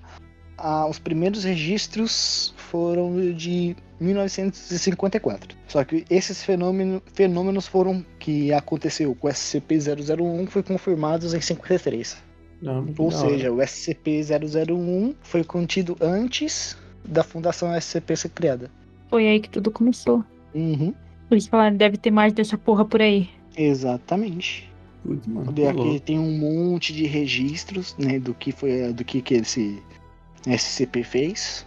ah, os primeiros registros foram de 1954. Só que esses fenômeno- fenômenos foram que aconteceu com o SCP-001 foi confirmados em 53. Não, muito Ou hora. seja, o SCP-001 foi contido antes da fundação SCP ser criada. Foi aí que tudo começou. Uhum, Por isso falaram, deve ter mais dessa porra por aí. exatamente. Putz, mano, Aqui louco. tem um monte de registros, né, do que foi, do que que esse SCP fez.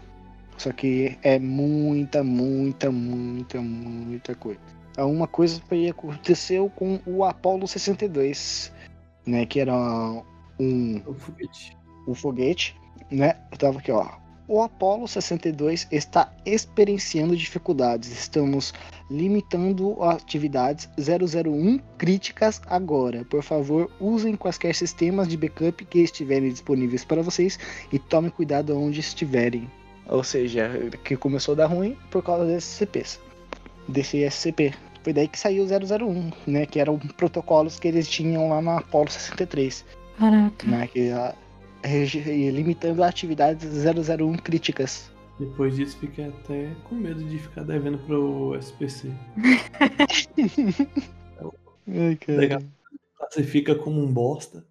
Só que é muita, muita, muita, muita coisa. Ah, Uma coisa foi aconteceu com o Apollo 62, né, que era um O foguete. o foguete, né? Eu tava aqui, ó. O Apollo 62 está experienciando dificuldades. Estamos limitando atividades 001 críticas agora. Por favor, usem quaisquer sistemas de backup que estiverem disponíveis para vocês e tomem cuidado onde estiverem. Ou seja, que começou a dar ruim por causa desses CPs. Desse SCP. Foi daí que saiu o 001, né? Que eram protocolos que eles tinham lá no Apollo 63 Caraca. né, que a- limitando atividades 001 críticas. Depois disso, fiquei até com medo de ficar devendo pro SPC. Ai, Legal. Classifica como um bosta.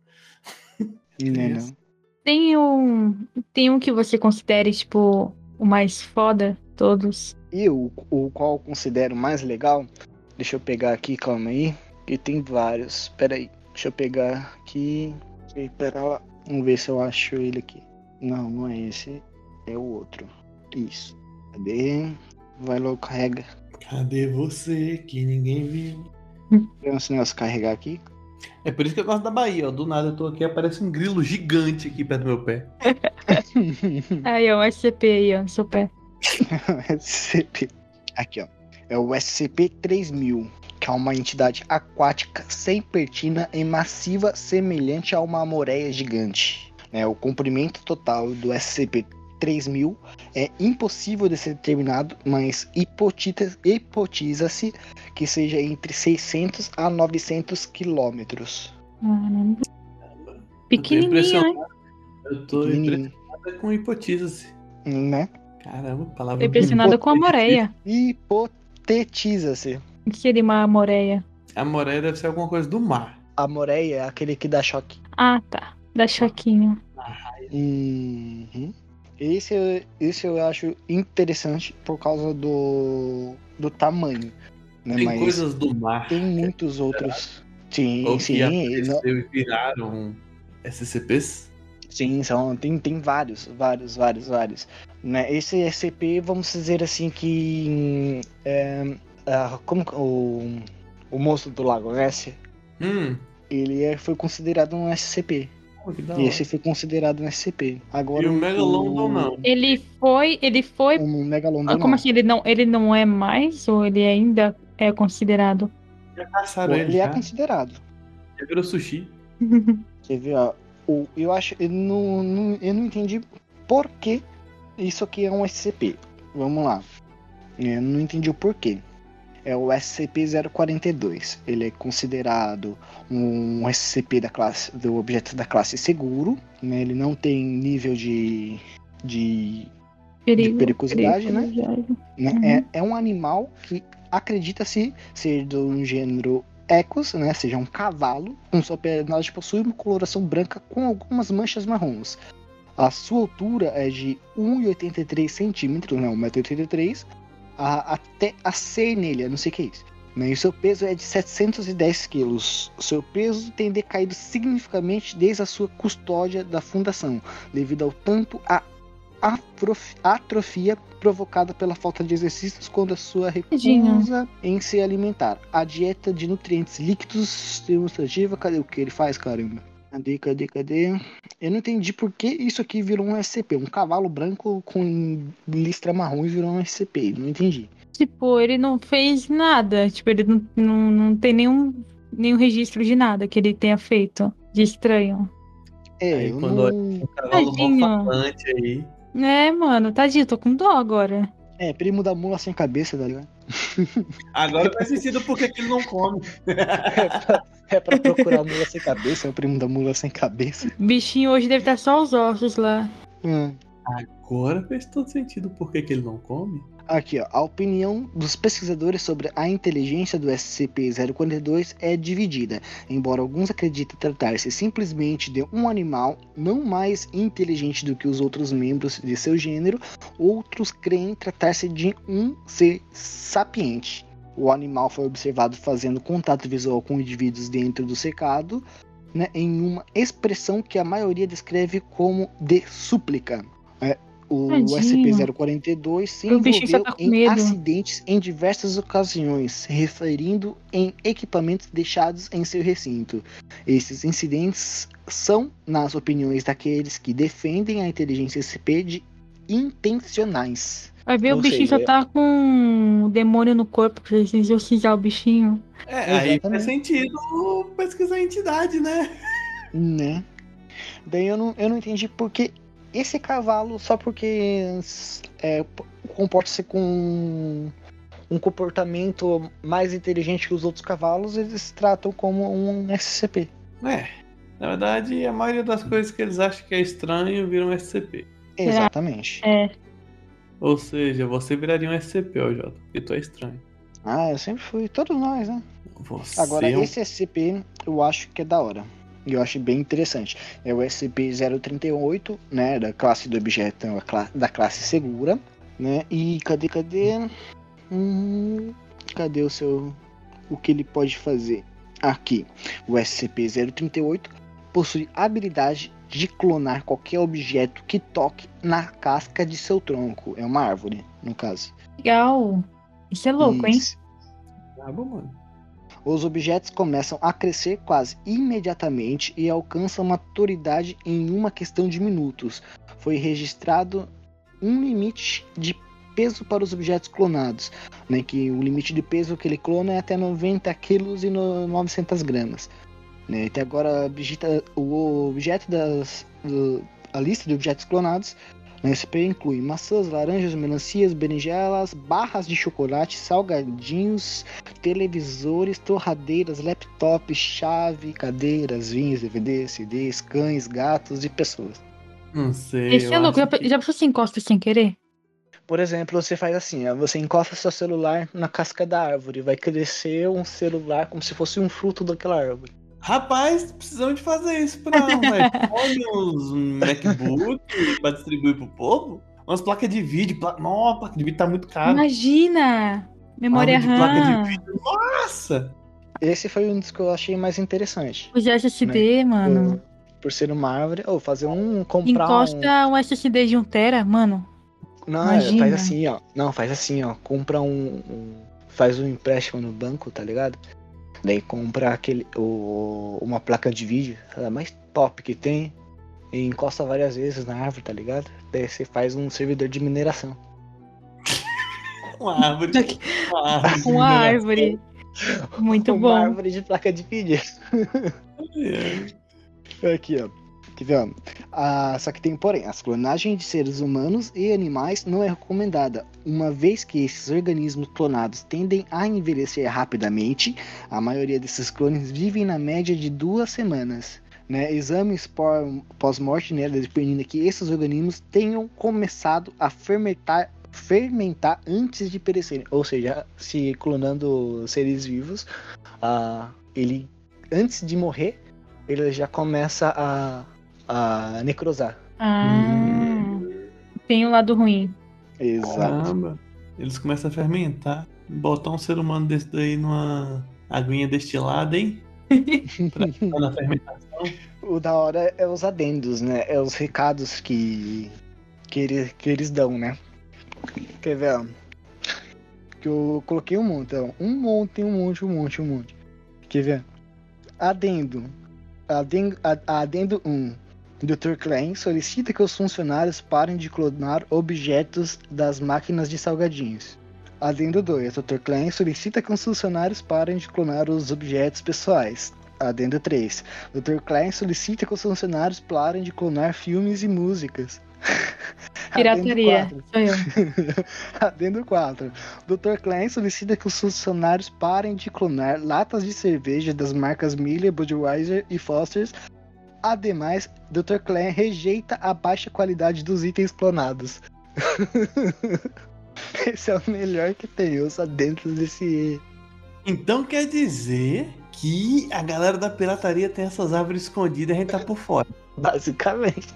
Não, é não. Tem um. Tem um que você considere, tipo, o mais foda de todos. E o, o qual eu considero mais legal, deixa eu pegar aqui, calma aí, que tem vários. Pera aí, deixa eu pegar aqui. E pera lá, vamos ver se eu acho ele aqui. Não, não é esse, é o outro. Isso. Cadê? Vai logo, carrega. Cadê você que ninguém viu? Tem esse negócio carregar aqui. É por isso que eu gosto da Bahia, ó. Do nada eu tô aqui, aparece um grilo gigante aqui perto do meu pé. Aí, ó, o SCP aí, ó, no seu pé. SCP. Aqui, ó. É o SCP-3000, que é uma entidade aquática sem pertina e massiva semelhante a uma moreia gigante. É, o comprimento total do SCP-3000 é impossível de ser determinado, mas hipotiza-se que seja entre 600 a 900 quilômetros. Caramba. Eu tô Pequenininho, impressionado. Eu tô impressionado com hipotisa-se. Né? Caramba, palavra Tô impressionada com a moreia. Hipotetiza-se. O que seria uma moreia? A moreia deve ser alguma coisa do mar. A moreia é aquele que dá choque. Ah, tá. Da choquinho. Uhum. Esse, eu- esse eu acho interessante por causa do, do tamanho. Né? Tem Mas coisas do mar tem muitos outros. Sim, ou sim. que não- viraram SCPs. Sim, são, tem, tem vários, vários, vários, vários. Né? Esse SCP, vamos dizer assim que. É, ah, como o, o monstro do Lago Ness, Hum, ele é, foi considerado um SCP. pô, E esse foi considerado um SCP. Agora E o Megalodon não. Ele foi. Ele foi. O Megalodon Ah, Como não. assim? Ele não, ele não é mais? Ou ele ainda é considerado? Já caçaram ele, Ele é considerado. Já virou sushi. Você vê, ó. O, eu acho. Eu não, não- eu não entendi por que isso aqui é um SCP. Vamos lá. Eu não entendi o porquê. É o SCP-042. Ele é considerado um SCP da classe, do objeto da classe seguro. Né? Ele não tem nível de, de Perigo, periculosidade, né? periculosidade. né? Uhum. É, é um animal que acredita-se ser do gênero Ecos, né? Seja um cavalo, com sua pele possui uma coloração branca com algumas manchas marrons. A sua altura é de 1,83 centímetros, né? 1,83m, a- até a cernelha, não sei o que é isso. Né? E o seu peso é de 710 quilos. O seu peso tem decaído significativamente desde a sua custódia da fundação, devido ao tanto a atrof- atrofia provocada pela falta de exercícios quando a sua recusa em se alimentar. A dieta de nutrientes líquidos demonstrativa, cadê o que ele faz, caramba? Cadê, cadê, cadê? Eu não entendi por que isso aqui virou um SCP. Um cavalo branco com listra marrom virou um SCP. Não entendi. Tipo, ele não fez nada. Tipo, ele não, não, não tem nenhum, nenhum registro de nada que ele tenha feito de estranho. É, Aí eu quando não... Um cavalo falante aí. É, mano, tadinho, tô com dó agora. É, primo da mula sem cabeça, tá ligado? Agora faz sentido porque que ele não come. É pra procurar a mula sem cabeça, é o primo da mula sem cabeça. Bichinho hoje deve estar só os ossos lá. Hum. Agora fez todo sentido porque que ele não come. Aqui, ó, a opinião dos pesquisadores sobre a inteligência do SCP-042 é dividida, embora alguns acreditem tratar-se simplesmente de um animal não mais inteligente do que os outros membros de seu gênero, outros creem tratar-se de um ser sapiente. O animal foi observado fazendo contato visual com indivíduos dentro do cercado, né, em uma expressão que a maioria descreve como de súplica. É, o Tadinho. SCP-042 se envolveu tá em medo. acidentes em diversas ocasiões, se referindo em equipamentos deixados em seu recinto. Esses incidentes são, nas opiniões daqueles que defendem a inteligência SCP, de intencionais. Vai ver, Ou o bichinho seja, só tá com o demônio no corpo pra eles exorcizar o bichinho. É, aí faz sentido pesquisar a entidade, né? Né? Daí eu não, eu não entendi porque esse cavalo, só porque é, comporta-se com um comportamento mais inteligente que os outros cavalos, eles tratam como um SCP. É. Na verdade, a maioria das coisas que eles acham que é estranho viram SCP. Será? Exatamente. É, Ou seja, você viraria um SCP, ó, Jota. Porque tu é estranho. Ah, eu sempre fui. Todos nós, né? Você Agora, é um- esse SCP eu acho que é da hora. E eu acho bem interessante. É o SCP-038, né? Da classe do objeto, da classe segura, né? E cadê, cadê? Hum, cadê o seu. O que ele pode fazer? Aqui. O SCP-038 possui habilidade de clonar qualquer objeto que toque na casca de seu tronco. É uma árvore, no caso. Legal. Isso é louco, hein? Isso. Brabo, mano. Os objetos começam a crescer quase imediatamente e alcançam maturidade em uma questão de minutos. Foi registrado um limite de peso para os objetos clonados, né, que o limite de peso que ele clona é até 90 quilos e no- 900 gramas. Né, até agora o objeto das do- a lista de objetos clonados na SP inclui maçãs, laranjas, melancias, berinjelas, barras de chocolate, salgadinhos, televisores, torradeiras, laptops, chave, cadeiras, vinhos, DVDs, CDs, cães, gatos e pessoas. Não sei. Esse é louco. Já, já pensou se encosta sem querer? Por exemplo, você faz assim, ó, você encosta seu celular na casca da árvore, vai crescer um celular como se fosse um fruto daquela árvore. Rapaz, precisamos de fazer isso pra um iPhone, uns MacBook pra distribuir pro povo. Umas placas de vídeo. Pla... Nossa, placa de vídeo tá muito caro. Imagina! Memória de placa de RAM. vídeo. Nossa! Esse foi um dos que eu achei mais interessante. Os SSD, mano. Por ser uma árvore, ou fazer um comprar um... Encosta um SSD de 1 tera, mano. Não, é, Imagina. faz assim, ó. Não, faz assim, ó. Compra um, um- Faz um empréstimo no banco, tá ligado? Daí compra aquele. O, uma placa de vídeo, a mais top que tem. E encosta várias vezes na árvore, tá ligado? Daí você faz um servidor de mineração. Uma árvore. Uma árvore. Uma árvore. Muito uma bom. árvore de placa de vídeo. Aqui, ó. Quer ver, ó? Ah, só que tem porém, as clonagens de seres humanos e animais não é recomendada, uma vez que esses organismos clonados tendem a envelhecer rapidamente, a maioria desses clones vivem na média de duas semanas. Né? Exames pós-morte, né, determina que esses organismos tenham começado a fermentar, fermentar antes de perecerem. Ou seja, se clonando seres vivos, ah, ele antes de morrer, ele já começa a, a necrosar. Ah. Tem um lado ruim. Exato. Caramba. Eles começam a fermentar. Botar um ser humano desse daí numa aguinha destilada, hein? Pra na fermentação. O da hora é os adendos, né? É os recados que, que, ele- que eles dão, né? Quer ver? ó? Que eu coloquei um monte, ó. Um monte, um monte, um monte, um monte. Quer ver? Adendo. Aden- a- Adendo 1. Dr. Klein solicita que os funcionários parem de clonar objetos das máquinas de salgadinhos. Adendo 2. Dr. Klein solicita que os funcionários parem de clonar os objetos pessoais. Adendo 3. Dr. Klein solicita que os funcionários parem de clonar filmes e músicas. Pirataria. Adendo 4. Sou eu. Adendo 4. Dr. Klein solicita que os funcionários parem de clonar latas de cerveja das marcas Miller, Budweiser e Foster's. Ademais, Dr. Klein rejeita a baixa qualidade dos itens clonados. Esse é o melhor que tem, ouça dentro desse. Então quer dizer que a galera da pirataria tem essas árvores escondidas e a gente tá por fora. Basicamente.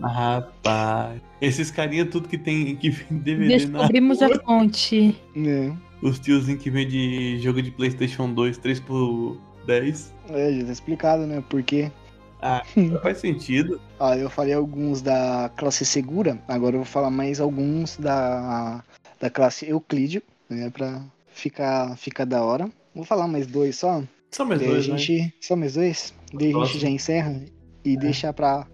Rapaz. Esses carinha tudo que tem que DVD na Descobrimos a fonte. Né? Os tiozinhos que vende jogo de Playstation 2, 3 por 10. É, já tá explicado, né? Porque. Faz sentido. Ó, eu falei alguns da classe segura, agora eu vou falar mais alguns da, da classe Euclídeo, né? Pra ficar, ficar da hora. Vou falar mais dois só. Só mais Daí dois, né? gente. Só mais dois? Daí a gente já encerra e deixa pra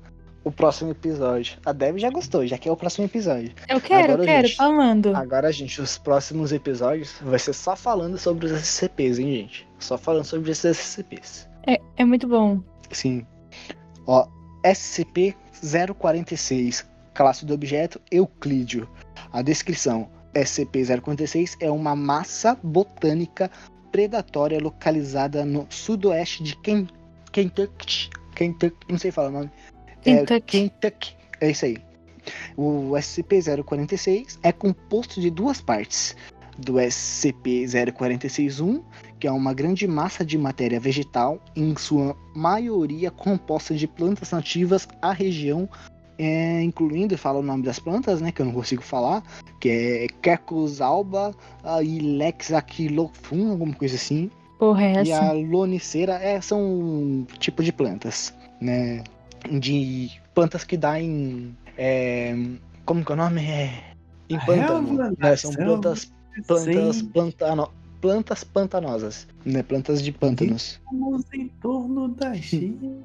o próximo episódio. A Deb já gostou, já quer o próximo episódio. Eu quero, Agora, eu quero, gente. falando. Agora, gente, os próximos episódios vai ser só falando sobre os SCPs, hein, gente? Só falando sobre esses SCPs. É, é muito bom. Sim. Ó, SCP-046, classe do objeto Euclídeo. A descrição: SCP-046 é uma massa botânica predatória localizada no sudoeste de Ken- Kentucky. Kentucky, não sei falar o nome. É, Kentucky. Kentucky. É isso aí. O SCP-046 é composto de duas partes. Do SCP-046-1, que é uma grande massa de matéria vegetal, em sua maioria composta de plantas nativas à região, é, incluindo, fala o nome das plantas, né, que eu não consigo falar, que é Quercus alba uh, e Lex aquilofum, alguma coisa assim. Porra, é E essa? a loniceira é, são um tipo de plantas, né? De plantas que dá em. é, como que é o nome? É, em A pântano. relva né? São selva plantas, plantas, Sim, pantano, plantas pantanosas, né? Plantas de pântanos. estamos em torno da China.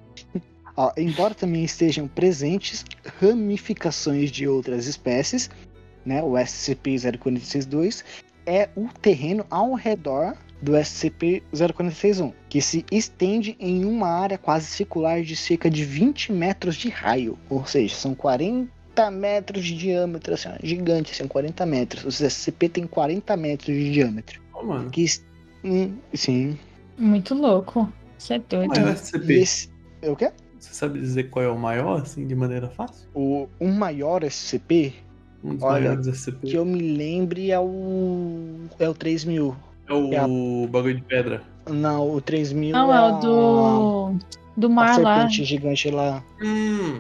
Ó, embora também estejam presentes ramificações de outras espécies, né? O SCP-046-2 é o terreno ao redor do SCP-046-1, que se estende em uma área quase circular de cerca de 20 metros de raio, ou seja, são 40 metros de diâmetro, assim, gigante, assim, 40 metros. O SCP tem 40 metros de diâmetro. Ô, mano. Que, hum, sim. Muito louco. Você é doido. Qual é o SCP? esse, é o quê? Você sabe dizer qual é o maior, assim, de maneira fácil? O, o maior SCP Um dos Olha, maiores SCP. que eu me lembre é o. É o 3000. É o é bagulho de pedra. Não, o 3000 Não, é a- o do. Do A mar lá. serpente gigante lá. Hum.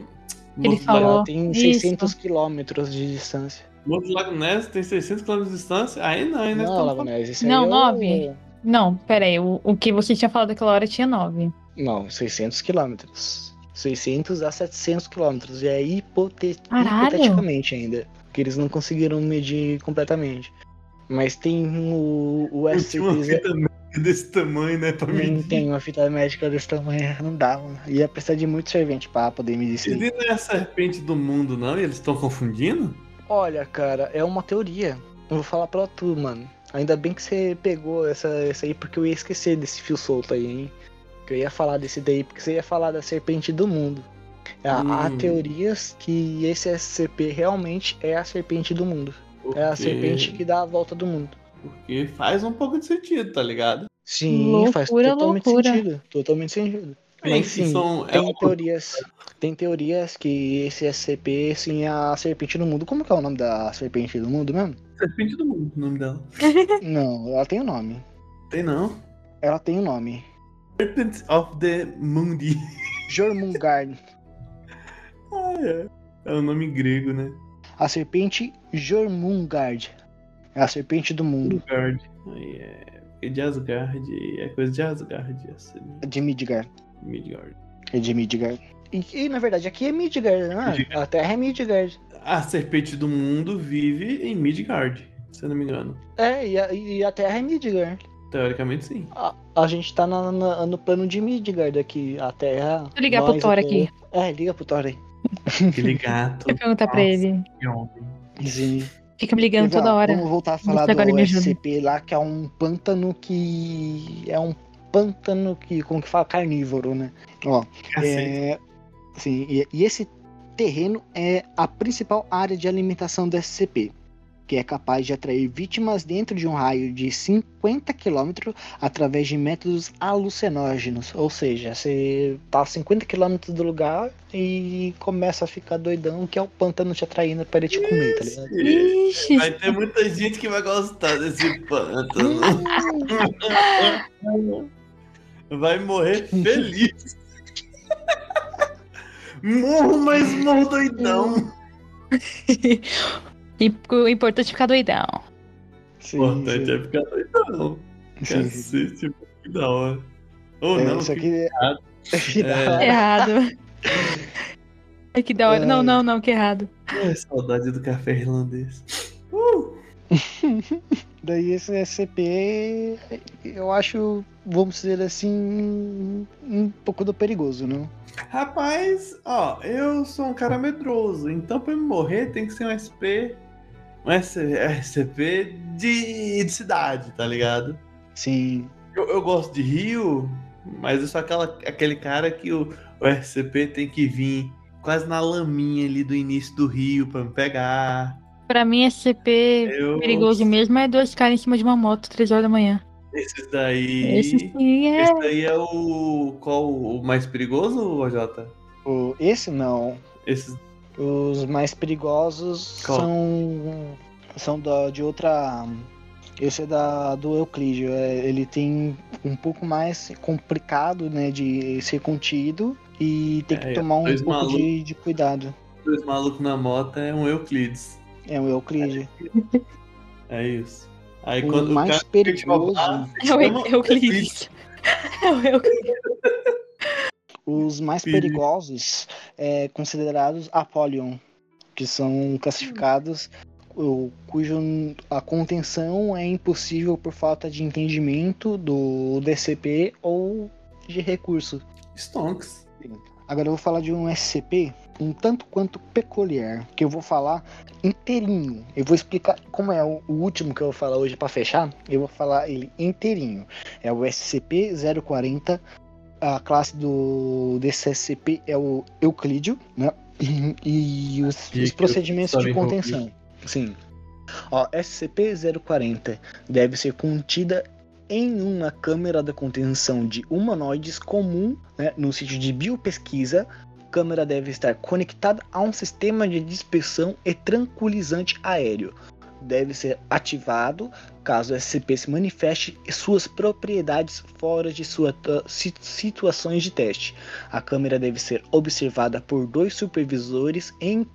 Ele falou. Tem 600 isso. quilômetros de distância. Morro Lago Ness tem 600 quilômetros de distância? Aí não, aí não. Não, Lago Ness, esse não, 9. É... Não, é peraí, o, o que você tinha falado aquela hora tinha 9. Não, 600 quilômetros. 600 a 700 quilômetros. E é hipotet... hipoteticamente ainda. Porque eles não conseguiram medir completamente. Mas tem o, o SCP-001. desse tamanho, né? Pra Não medir. tem uma fita médica desse tamanho, não dá, mano. Ia precisar de muito servente pra poder isso aí. Ele não é a serpente do mundo, não? E eles estão confundindo? Olha, cara, é uma teoria. Eu vou falar pra tu, mano. Ainda bem que você pegou essa, essa aí, porque eu ia esquecer desse fio solto aí, hein? Que eu ia falar desse daí, porque você ia falar da serpente do mundo. Há, há Hum. teorias que esse SCP realmente é a serpente do mundo. É a serpente que dá a volta do mundo. Porque faz um pouco de sentido, tá ligado? Sim, faz Loucura, totalmente loucura. sentido. Totalmente sentido. Bem, Mas sim, são- é tem uma- teorias. Tem teorias que esse SCP, sim, é a serpente do mundo. Como que é o nome da serpente do mundo mesmo? Serpente do mundo, o nome dela. Não, ela tem o nome. Tem não. Ela tem o nome. Serpent of the Mundi. Jormungand. Ah, é. É um nome grego, né? A serpente Jormungand. É a serpente do mundo. Asgard. É. É de Asgard. É coisa de Asgard. Essa De Midgard. Midgard. É de Midgard. E, e, na verdade aqui é Midgard, não é? Midgard. A Terra é Midgard. A serpente do mundo vive em Midgard, se eu não me engano. É, e a, e a Terra é Midgard. Teoricamente, sim. A, a gente tá na- na- no plano de Midgard aqui. A Terra. Vou ligar pro Thor aqui. É, liga pro Thor aí. Aquele gato. Deixa eu perguntar pra ele. que homem. Sim. Fica me ligando toda hora. Vamos voltar a falar do. SCP lá, que é um pântano que. É um pântano que. Como que fala? Carnívoro, né? Ó. É, sim, e, e esse terreno é a principal área de alimentação do SCP, que é capaz de atrair vítimas dentro de um raio de 50 km através de métodos alucinógenos. Ou seja, você tá a 50 km do lugar e começa a ficar doidão, que é o pântano te atraindo para ele te comer, tá ligado? Ixi, Vai ter muita gente que vai gostar desse pântano. Vai morrer feliz. Morro, mas morro doidão. e o importante é ficar doidão. O Sim, importante sim. é ficar doidão. Cacete, que da hora. Ou É, não, isso que- aqui é... que da É. hora. Errado. Ai, que da hora. Não, Ai. não, não, que errado. É, saudade do café irlandês. Uh! Daí esse SCP, eu acho, vamos dizer assim, um pouco do perigoso, não? Rapaz, ó, eu sou um cara medroso, então pra me morrer tem que ser um SP. Um SCP de, de cidade, tá ligado? Sim, Eu, eu gosto de Rio, mas eu sou aquela, aquele cara que o, o SCP tem que vir quase na laminha ali do início do rio pra me pegar. Pra mim, SCP Eu, perigoso mesmo é dois caras em cima de uma moto, três horas da manhã. Esse daí. Esse sim é. Esse daí é o. Qual o mais perigoso, OJ? o, esse não. Esses. Os mais perigosos Qual? são são da, de outra esse é da do Euclídeo, é, ele tem um pouco mais complicado, né, de ser contido e tem que É, tomar um pouco malucos. de, de cuidado. Dois malucos na moto é um Euclides. É o Euclídeo. É isso. Aí O quando mais o cara perigoso- É o Euclides. É o Euclides. Os mais Perigo. perigosos é considerados Apollyon, que são classificados o- cujo a contenção é impossível por falta de entendimento do DCP ou de recurso. Stonks. Agora eu vou falar de um SCP um tanto quanto peculiar, que eu vou falar inteirinho. Eu vou explicar como é o, o último que eu vou falar hoje para fechar. Eu vou falar ele inteirinho. É o SCP-040. A classe do desse SCP é o Euclídeo, né? E os, os procedimentos de contenção. Sim. Ó, SCP-040 deve ser contida em uma câmera da contenção de humanoides comum né, no sítio de biopesquisa. A câmera deve estar conectada a um sistema de dispersão e tranquilizante aéreo. Deve ser ativado caso o SCP se manifeste suas propriedades fora de suas situações de teste. A câmera deve ser observada por dois supervisores em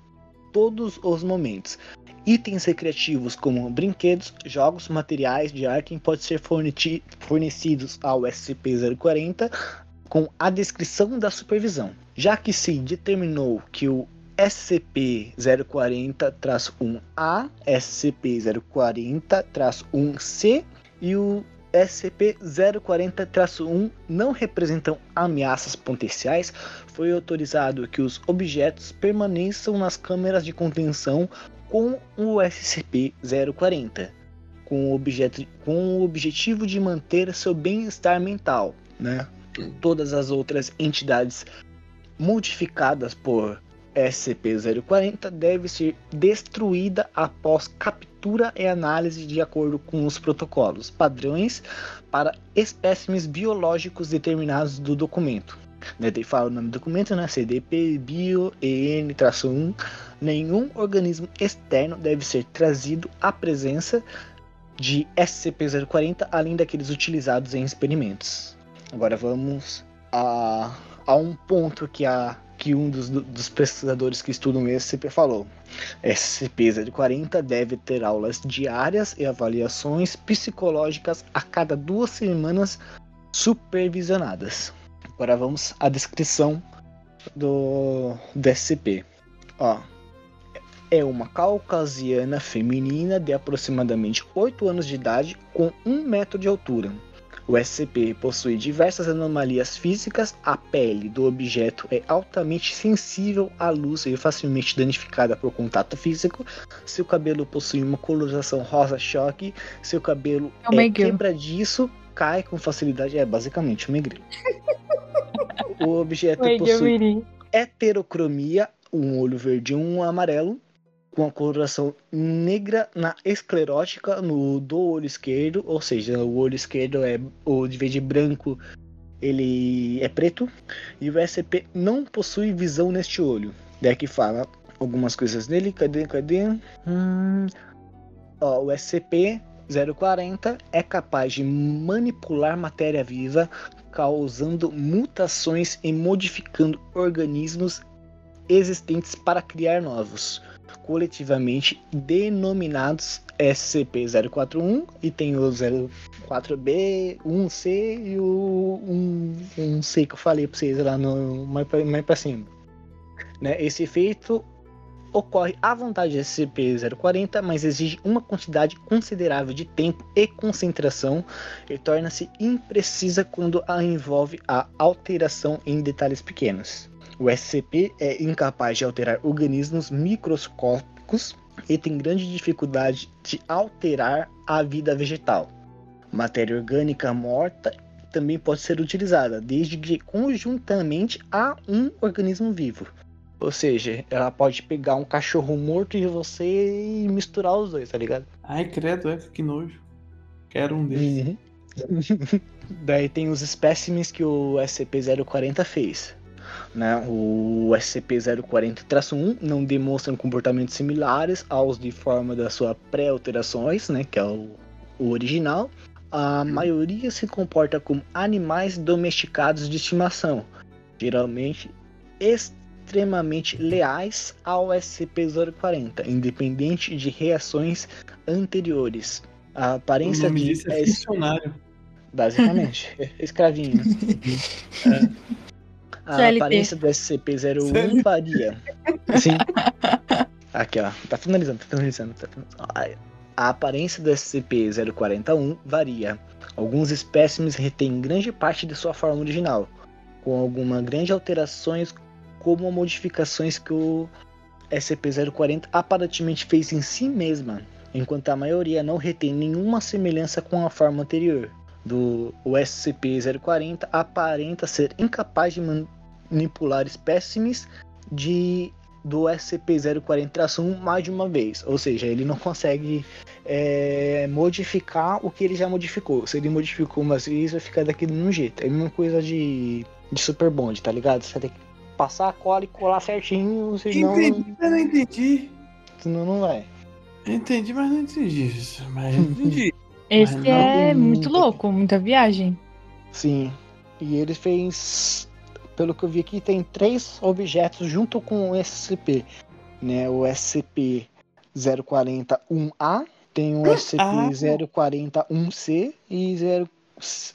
todos os momentos. Itens recreativos como brinquedos, jogos, materiais de arte podem ser fornecidos ao SCP-040 com a descrição da supervisão. Já que se determinou que o SCP-040-1A, SCP-040-1C e o SCP-040-1 não representam ameaças potenciais, foi autorizado que os objetos permaneçam nas câmeras de contenção com o SCP-040, com, o objeto- com o objetivo de manter seu bem-estar mental. Né? Todas as outras entidades modificadas por SCP-040 deve ser destruída após captura e análise de acordo com os protocolos padrões para espécimes biológicos determinados do documento. Né, daí fala o nome do documento, né? CDP Bio EN-1. Nenhum organismo externo deve ser trazido à presença de SCP-040 além daqueles utilizados em experimentos. Agora vamos a, a um ponto que, a, que um dos, dos pesquisadores que estudam SCP falou. SCP-040 deve ter aulas diárias e avaliações psicológicas a cada duas semanas supervisionadas. Agora vamos à descrição do, do SCP. Ó, é uma caucasiana feminina de aproximadamente 8 anos de idade com 1 metro de altura. O SCP possui diversas anomalias físicas, a pele do objeto é altamente sensível à luz e facilmente danificada por contato físico. Seu cabelo possui uma coloração rosa choque, seu cabelo É o é Miguel. quebradiço, cai com facilidade, é basicamente o Megril. o objeto possui heterocromia, um olho verde e um amarelo, com a coloração negra na esclerótica no do olho esquerdo, ou seja, o olho esquerdo é o de vez de branco, ele é preto, e o SCP não possui visão neste olho. Daí que fala algumas coisas dele, cadê, cadê? Hum, ó, o SCP 040 é capaz de manipular matéria viva, causando mutações e modificando organismos existentes para criar novos, coletivamente denominados SCP-041 e tem o 04B, 1C e o 1, c que eu falei para vocês lá no mais pra cima. Né? Esse efeito ocorre à vontade de SCP-040, mas exige uma quantidade considerável de tempo e concentração e torna-se imprecisa quando a envolve a alteração em detalhes pequenos. O SCP é incapaz de alterar organismos microscópicos e tem grande dificuldade de alterar a vida vegetal. Matéria orgânica morta também pode ser utilizada, desde que conjuntamente a um organismo vivo. Ou seja, ela pode pegar um cachorro morto de você e misturar os dois, tá ligado? Ai, credo, é, que nojo. Quero um desses. Daí tem os espécimes que o SCP-040 fez. Né? O SCP-040-1 não demonstram comportamentos similares aos de forma da sua pré-alterações, né? que é o, o original. A maioria se comporta como animais domesticados de estimação, geralmente extremamente leais ao SCP-040, independente de reações anteriores. A aparência o nome de disso é funcionário. Basicamente, escravinho. É. A CLT. aparência do SCP-01 CLT. varia. Sim. Aqui, ó. Tá finalizando, tá finalizando. Tá finalizando. A- A aparência do SCP-041 varia. Alguns espécimes retêm grande parte de sua forma original, com algumas grandes alterações, como modificações que o SCP-040 aparentemente fez em si mesma, enquanto a maioria não retém nenhuma semelhança com a forma anterior. Do o SCP-040 aparenta ser incapaz de manipular espécimes de do SCP-040-1 mais de uma vez, ou seja, ele não consegue é, modificar o que ele já modificou. Se ele modificou uma vez, vai ficar daquele mesmo jeito. É a mesma coisa de, de Super Bond, tá ligado? Você tem que passar a cola e colar certinho, senão, Entendi, mas não entendi. senão não vai. Entendi, mas não entendi. isso, Mas não entendi. Esse não é muito. louco, muita viagem. Sim. E ele fez, pelo que eu vi aqui, tem três objetos junto com o SCP, né? O SCP-040-1A, tem o SCP-041-C e 0,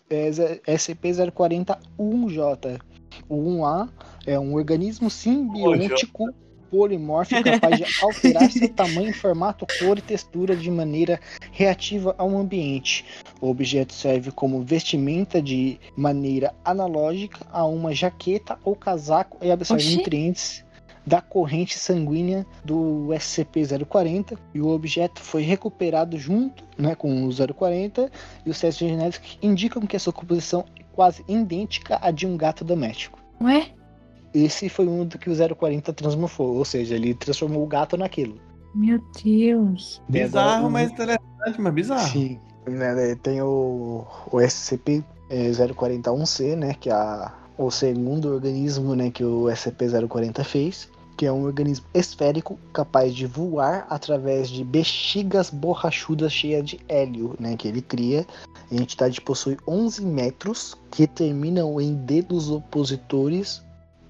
é, ze- SCP-040-1J. O 1A é um organismo simbiótico polimórfico capaz de alterar seu tamanho, formato, cor e textura de maneira reativa ao ambiente. O objeto serve como vestimenta de maneira analógica a uma jaqueta ou casaco e absorve Oxi. nutrientes da corrente sanguínea do SCP-040 e o objeto foi recuperado junto né, com o 040 e os testes genéticos indicam que a sua composição é quase idêntica à de um gato doméstico. Ué? Esse foi um do que o 040 transmorfou, ou seja, ele transformou o gato naquilo. Meu Deus. Bizarro, Agora, mas interessante, mas bizarro. Sim, né, tem o, o SCP-041-C, né, que é a, o segundo organismo né, que o SCP-040 fez, que é um organismo esférico capaz de voar através de bexigas borrachudas cheias de hélio, né, que ele cria. A entidade possui 11 metros, que terminam em dedos opositores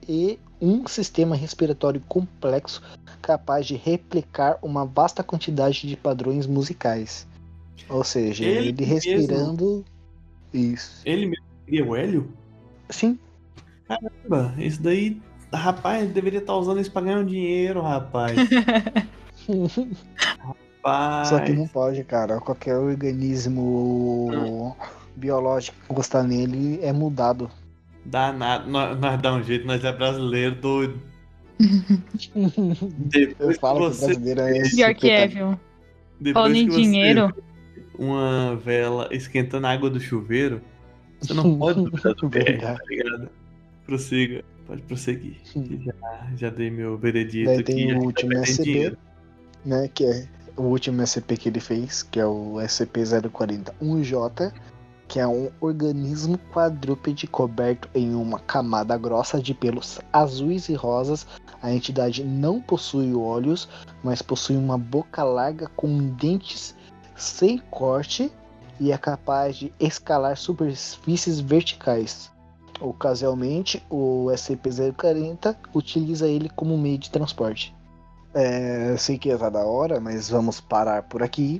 e um sistema respiratório complexo capaz de replicar uma vasta quantidade de padrões musicais. Ou seja, Ele ele, mesmo. respirando. Isso. Ele mesmo queria o Hélio? Sim. Caramba, isso daí. Rapaz, deveria estar usando isso pra ganhar um dinheiro, rapaz. Rapaz. Só que não pode, cara. Qualquer organismo biológico que gostar nele é mudado. Dá nada. Nós, nós dá um jeito, nós é brasileiro doido. Depois Eu que falo que você, brasileiro é esse. Pior que é, viu? depois Falando em que você dinheiro. vê Uma vela esquentando a água do chuveiro. Você não pode duvidar do tá ligado? Prossiga. Pode prosseguir. Já, já dei meu veredito Daí aqui. tem o que último SCP, dinheiro. né? Que é o último SCP que ele fez, que é o SCP-041J, que é um organismo quadrúpede coberto em uma camada grossa de pelos azuis e rosas. A entidade não possui olhos, mas possui uma boca larga com dentes sem corte e é capaz de escalar superfícies verticais. Ocasionalmente, o SCP-040 utiliza ele como meio de transporte. É, sei que tá da hora, mas vamos parar por aqui.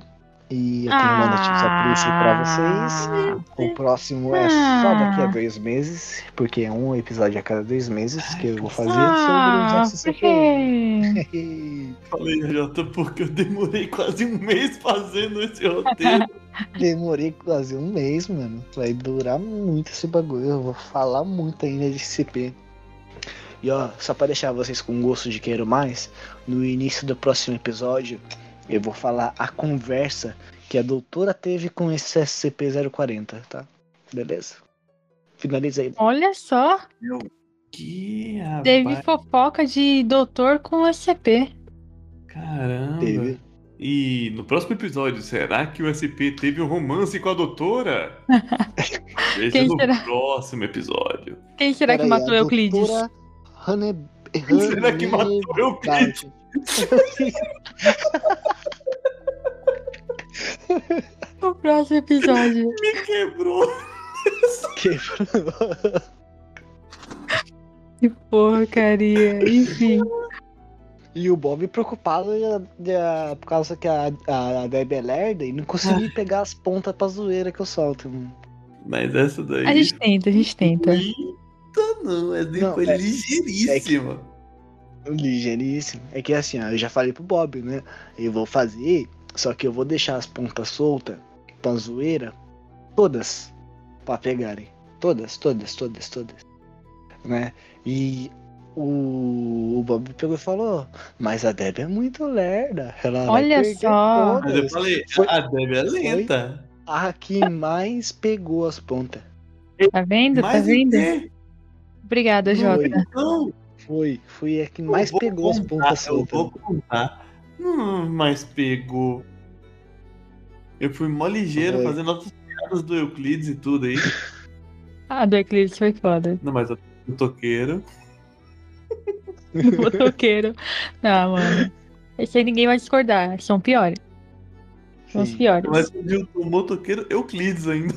E eu tenho uma notícia triste pra vocês. O próximo é só daqui a Ah. dois meses, porque é um episódio a cada dois meses que eu vou fazer Ah, sobre os quê? SCP. Falei, Jota, porque eu demorei quase um mês fazendo esse roteiro. Demorei quase um mês, mano. Vai durar muito esse bagulho. Eu vou falar muito ainda de CP. E ó, só pra deixar vocês com gosto de quero mais, no início do próximo episódio, eu vou falar a conversa que a doutora teve com esse SCP-040, tá? Beleza? Finaliza aí. Olha só, Que rapaz, teve fofoca de doutor com SCP. caramba. Teve. E no próximo episódio, será que o SP teve um romance com a doutora? Veja Quem no será? próximo episódio. Quem será que Pera aí, matou Euclides? doutora- Hane... Será que matou o Euclides? O próximo episódio. Me quebrou. Quebrou. Que porcaria. Enfim. E o Bob preocupado de- de- por causa que a, a, a Debbie é lerda e não conseguiu pegar as pontas pra zoeira que eu solto. mano. Mas essa daí. A gente tenta, a gente tenta. Eita, não, daí Não, foi é- ligeiríssima. Ligeiríssimo. É que assim, ó, eu já falei pro Bob, né? Eu vou fazer, só que eu vou deixar as pontas soltas pra zoeira, todas, pra pegarem. Todas, todas, todas, todas. Né? E o, o Bob pegou e falou, mas a Debbie é muito lerda. Ela Olha só. Mas eu todas." falei, Foi- a Debbie é lenta. A que mais pegou as pontas. Tá vendo? Tá vendo? Obrigada, Jota. Então, Foi, foi a que eu mais pegou as contar, pontas Eu soltas. vou contar. Hum, mas pegou. Eu fui mó ligeiro Foi. fazendo outras piadas do Euclides e tudo aí. Ah, do Eclipse foi foda. Não, mas o toqueiro. Do motoqueiro. Não, mano. Esse aí ninguém vai discordar. São piores. São os piores. Mas o motoqueiro Euclides ainda.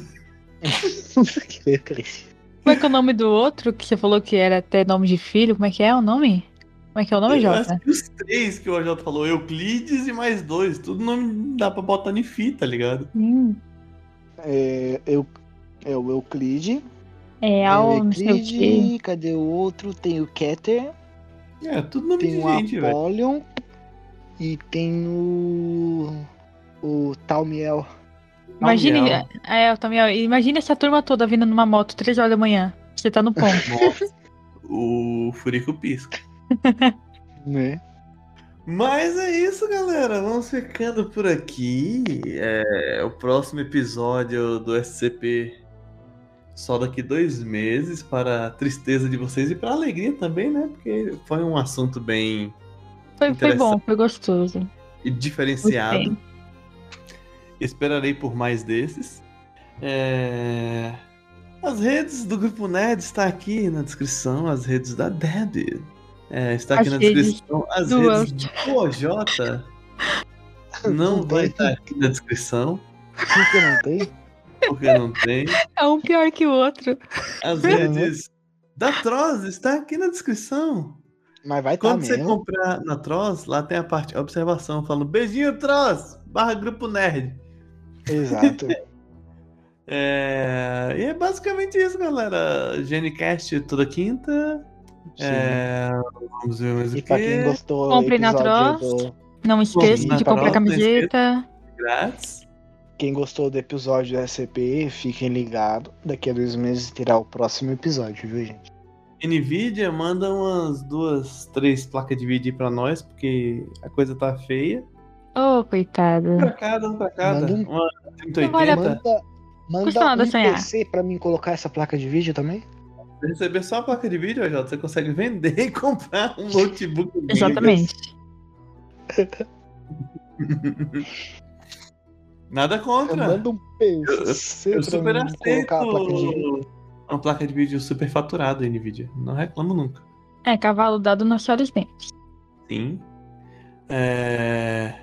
Como é que é o nome do outro que você falou que era até nome de filho? Como é que é o nome? Como é que é o nome, Jota? os três que o AJ falou, Euclides e mais dois. Tudo nome dá pra botar em fita, tá ligado? Hum, É, eu, é o Euclide. é ao sei o. Euclide, cadê o outro? Tem o Keter, É, tudo nome tem de o gente, velho. E tem o. O Talmiel. Imagine, Miau. é, eu também, imagine essa turma toda vindo numa moto 3 horas da manhã. Você tá no ponto. O Furico pisca. Né? Mas é isso, galera. Vamos ficando por aqui. É, o próximo episódio do SCP só daqui dois meses, para a tristeza de vocês e para a alegria também, né? Porque foi um assunto bem Foi, foi bom, foi gostoso. diferenciado. Gostei. Esperarei por mais desses. É, As redes do Grupo Nerd está aqui na descrição, as redes da Deb. É, está aqui As na descrição. As duas. redes do OJ não vai estar aqui na descrição, Por que não tem? porque não tem. É um pior que o outro. As Uhum. redes da Troz está aqui na descrição. Mas vai estar Quando você mesmo. comprar na Troz, lá tem a parte observação falando beijinho Troz, barra Grupo Nerd. Exato. É, E é basicamente isso, galera. GNCast toda quinta. É, Vamos ver mais o E pra que. quem gostou Compre na Trost. do- Não esqueça de comprar camiseta. Grátis. Quem gostou do episódio do SCP, fiquem ligados. Daqui a dois meses terá o próximo episódio, viu, gente? Nvidia manda umas duas, três placas de vídeo pra nós, porque a coisa tá feia. Ô, Um coitado. pra cada, um pra cada. Manda um- Uma Não vale a 3080. Manda, manda Custa nada um sonhar. PC pra mim colocar essa placa de vídeo também? Se receber só a placa de vídeo, Jota, você consegue vender e comprar um notebook. Exatamente. Nada contra. Manda um PC Eu pra super mim aceito colocar a placa de vídeo. uma placa de vídeo super faturada, Nvidia. Não reclamo nunca. É, cavalo dado nas senhoras dentes. Sim. É...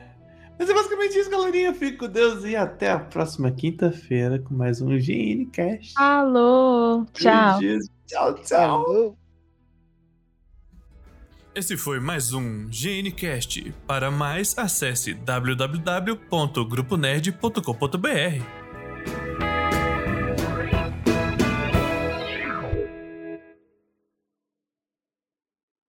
Mas é basicamente isso, galerinha. Fique com Deus e até a próxima quinta-feira com mais um GNCast. Alô, tchau. Tchau, tchau. Esse foi mais um GNCast. Para mais, acesse www.gruponerd.com.br.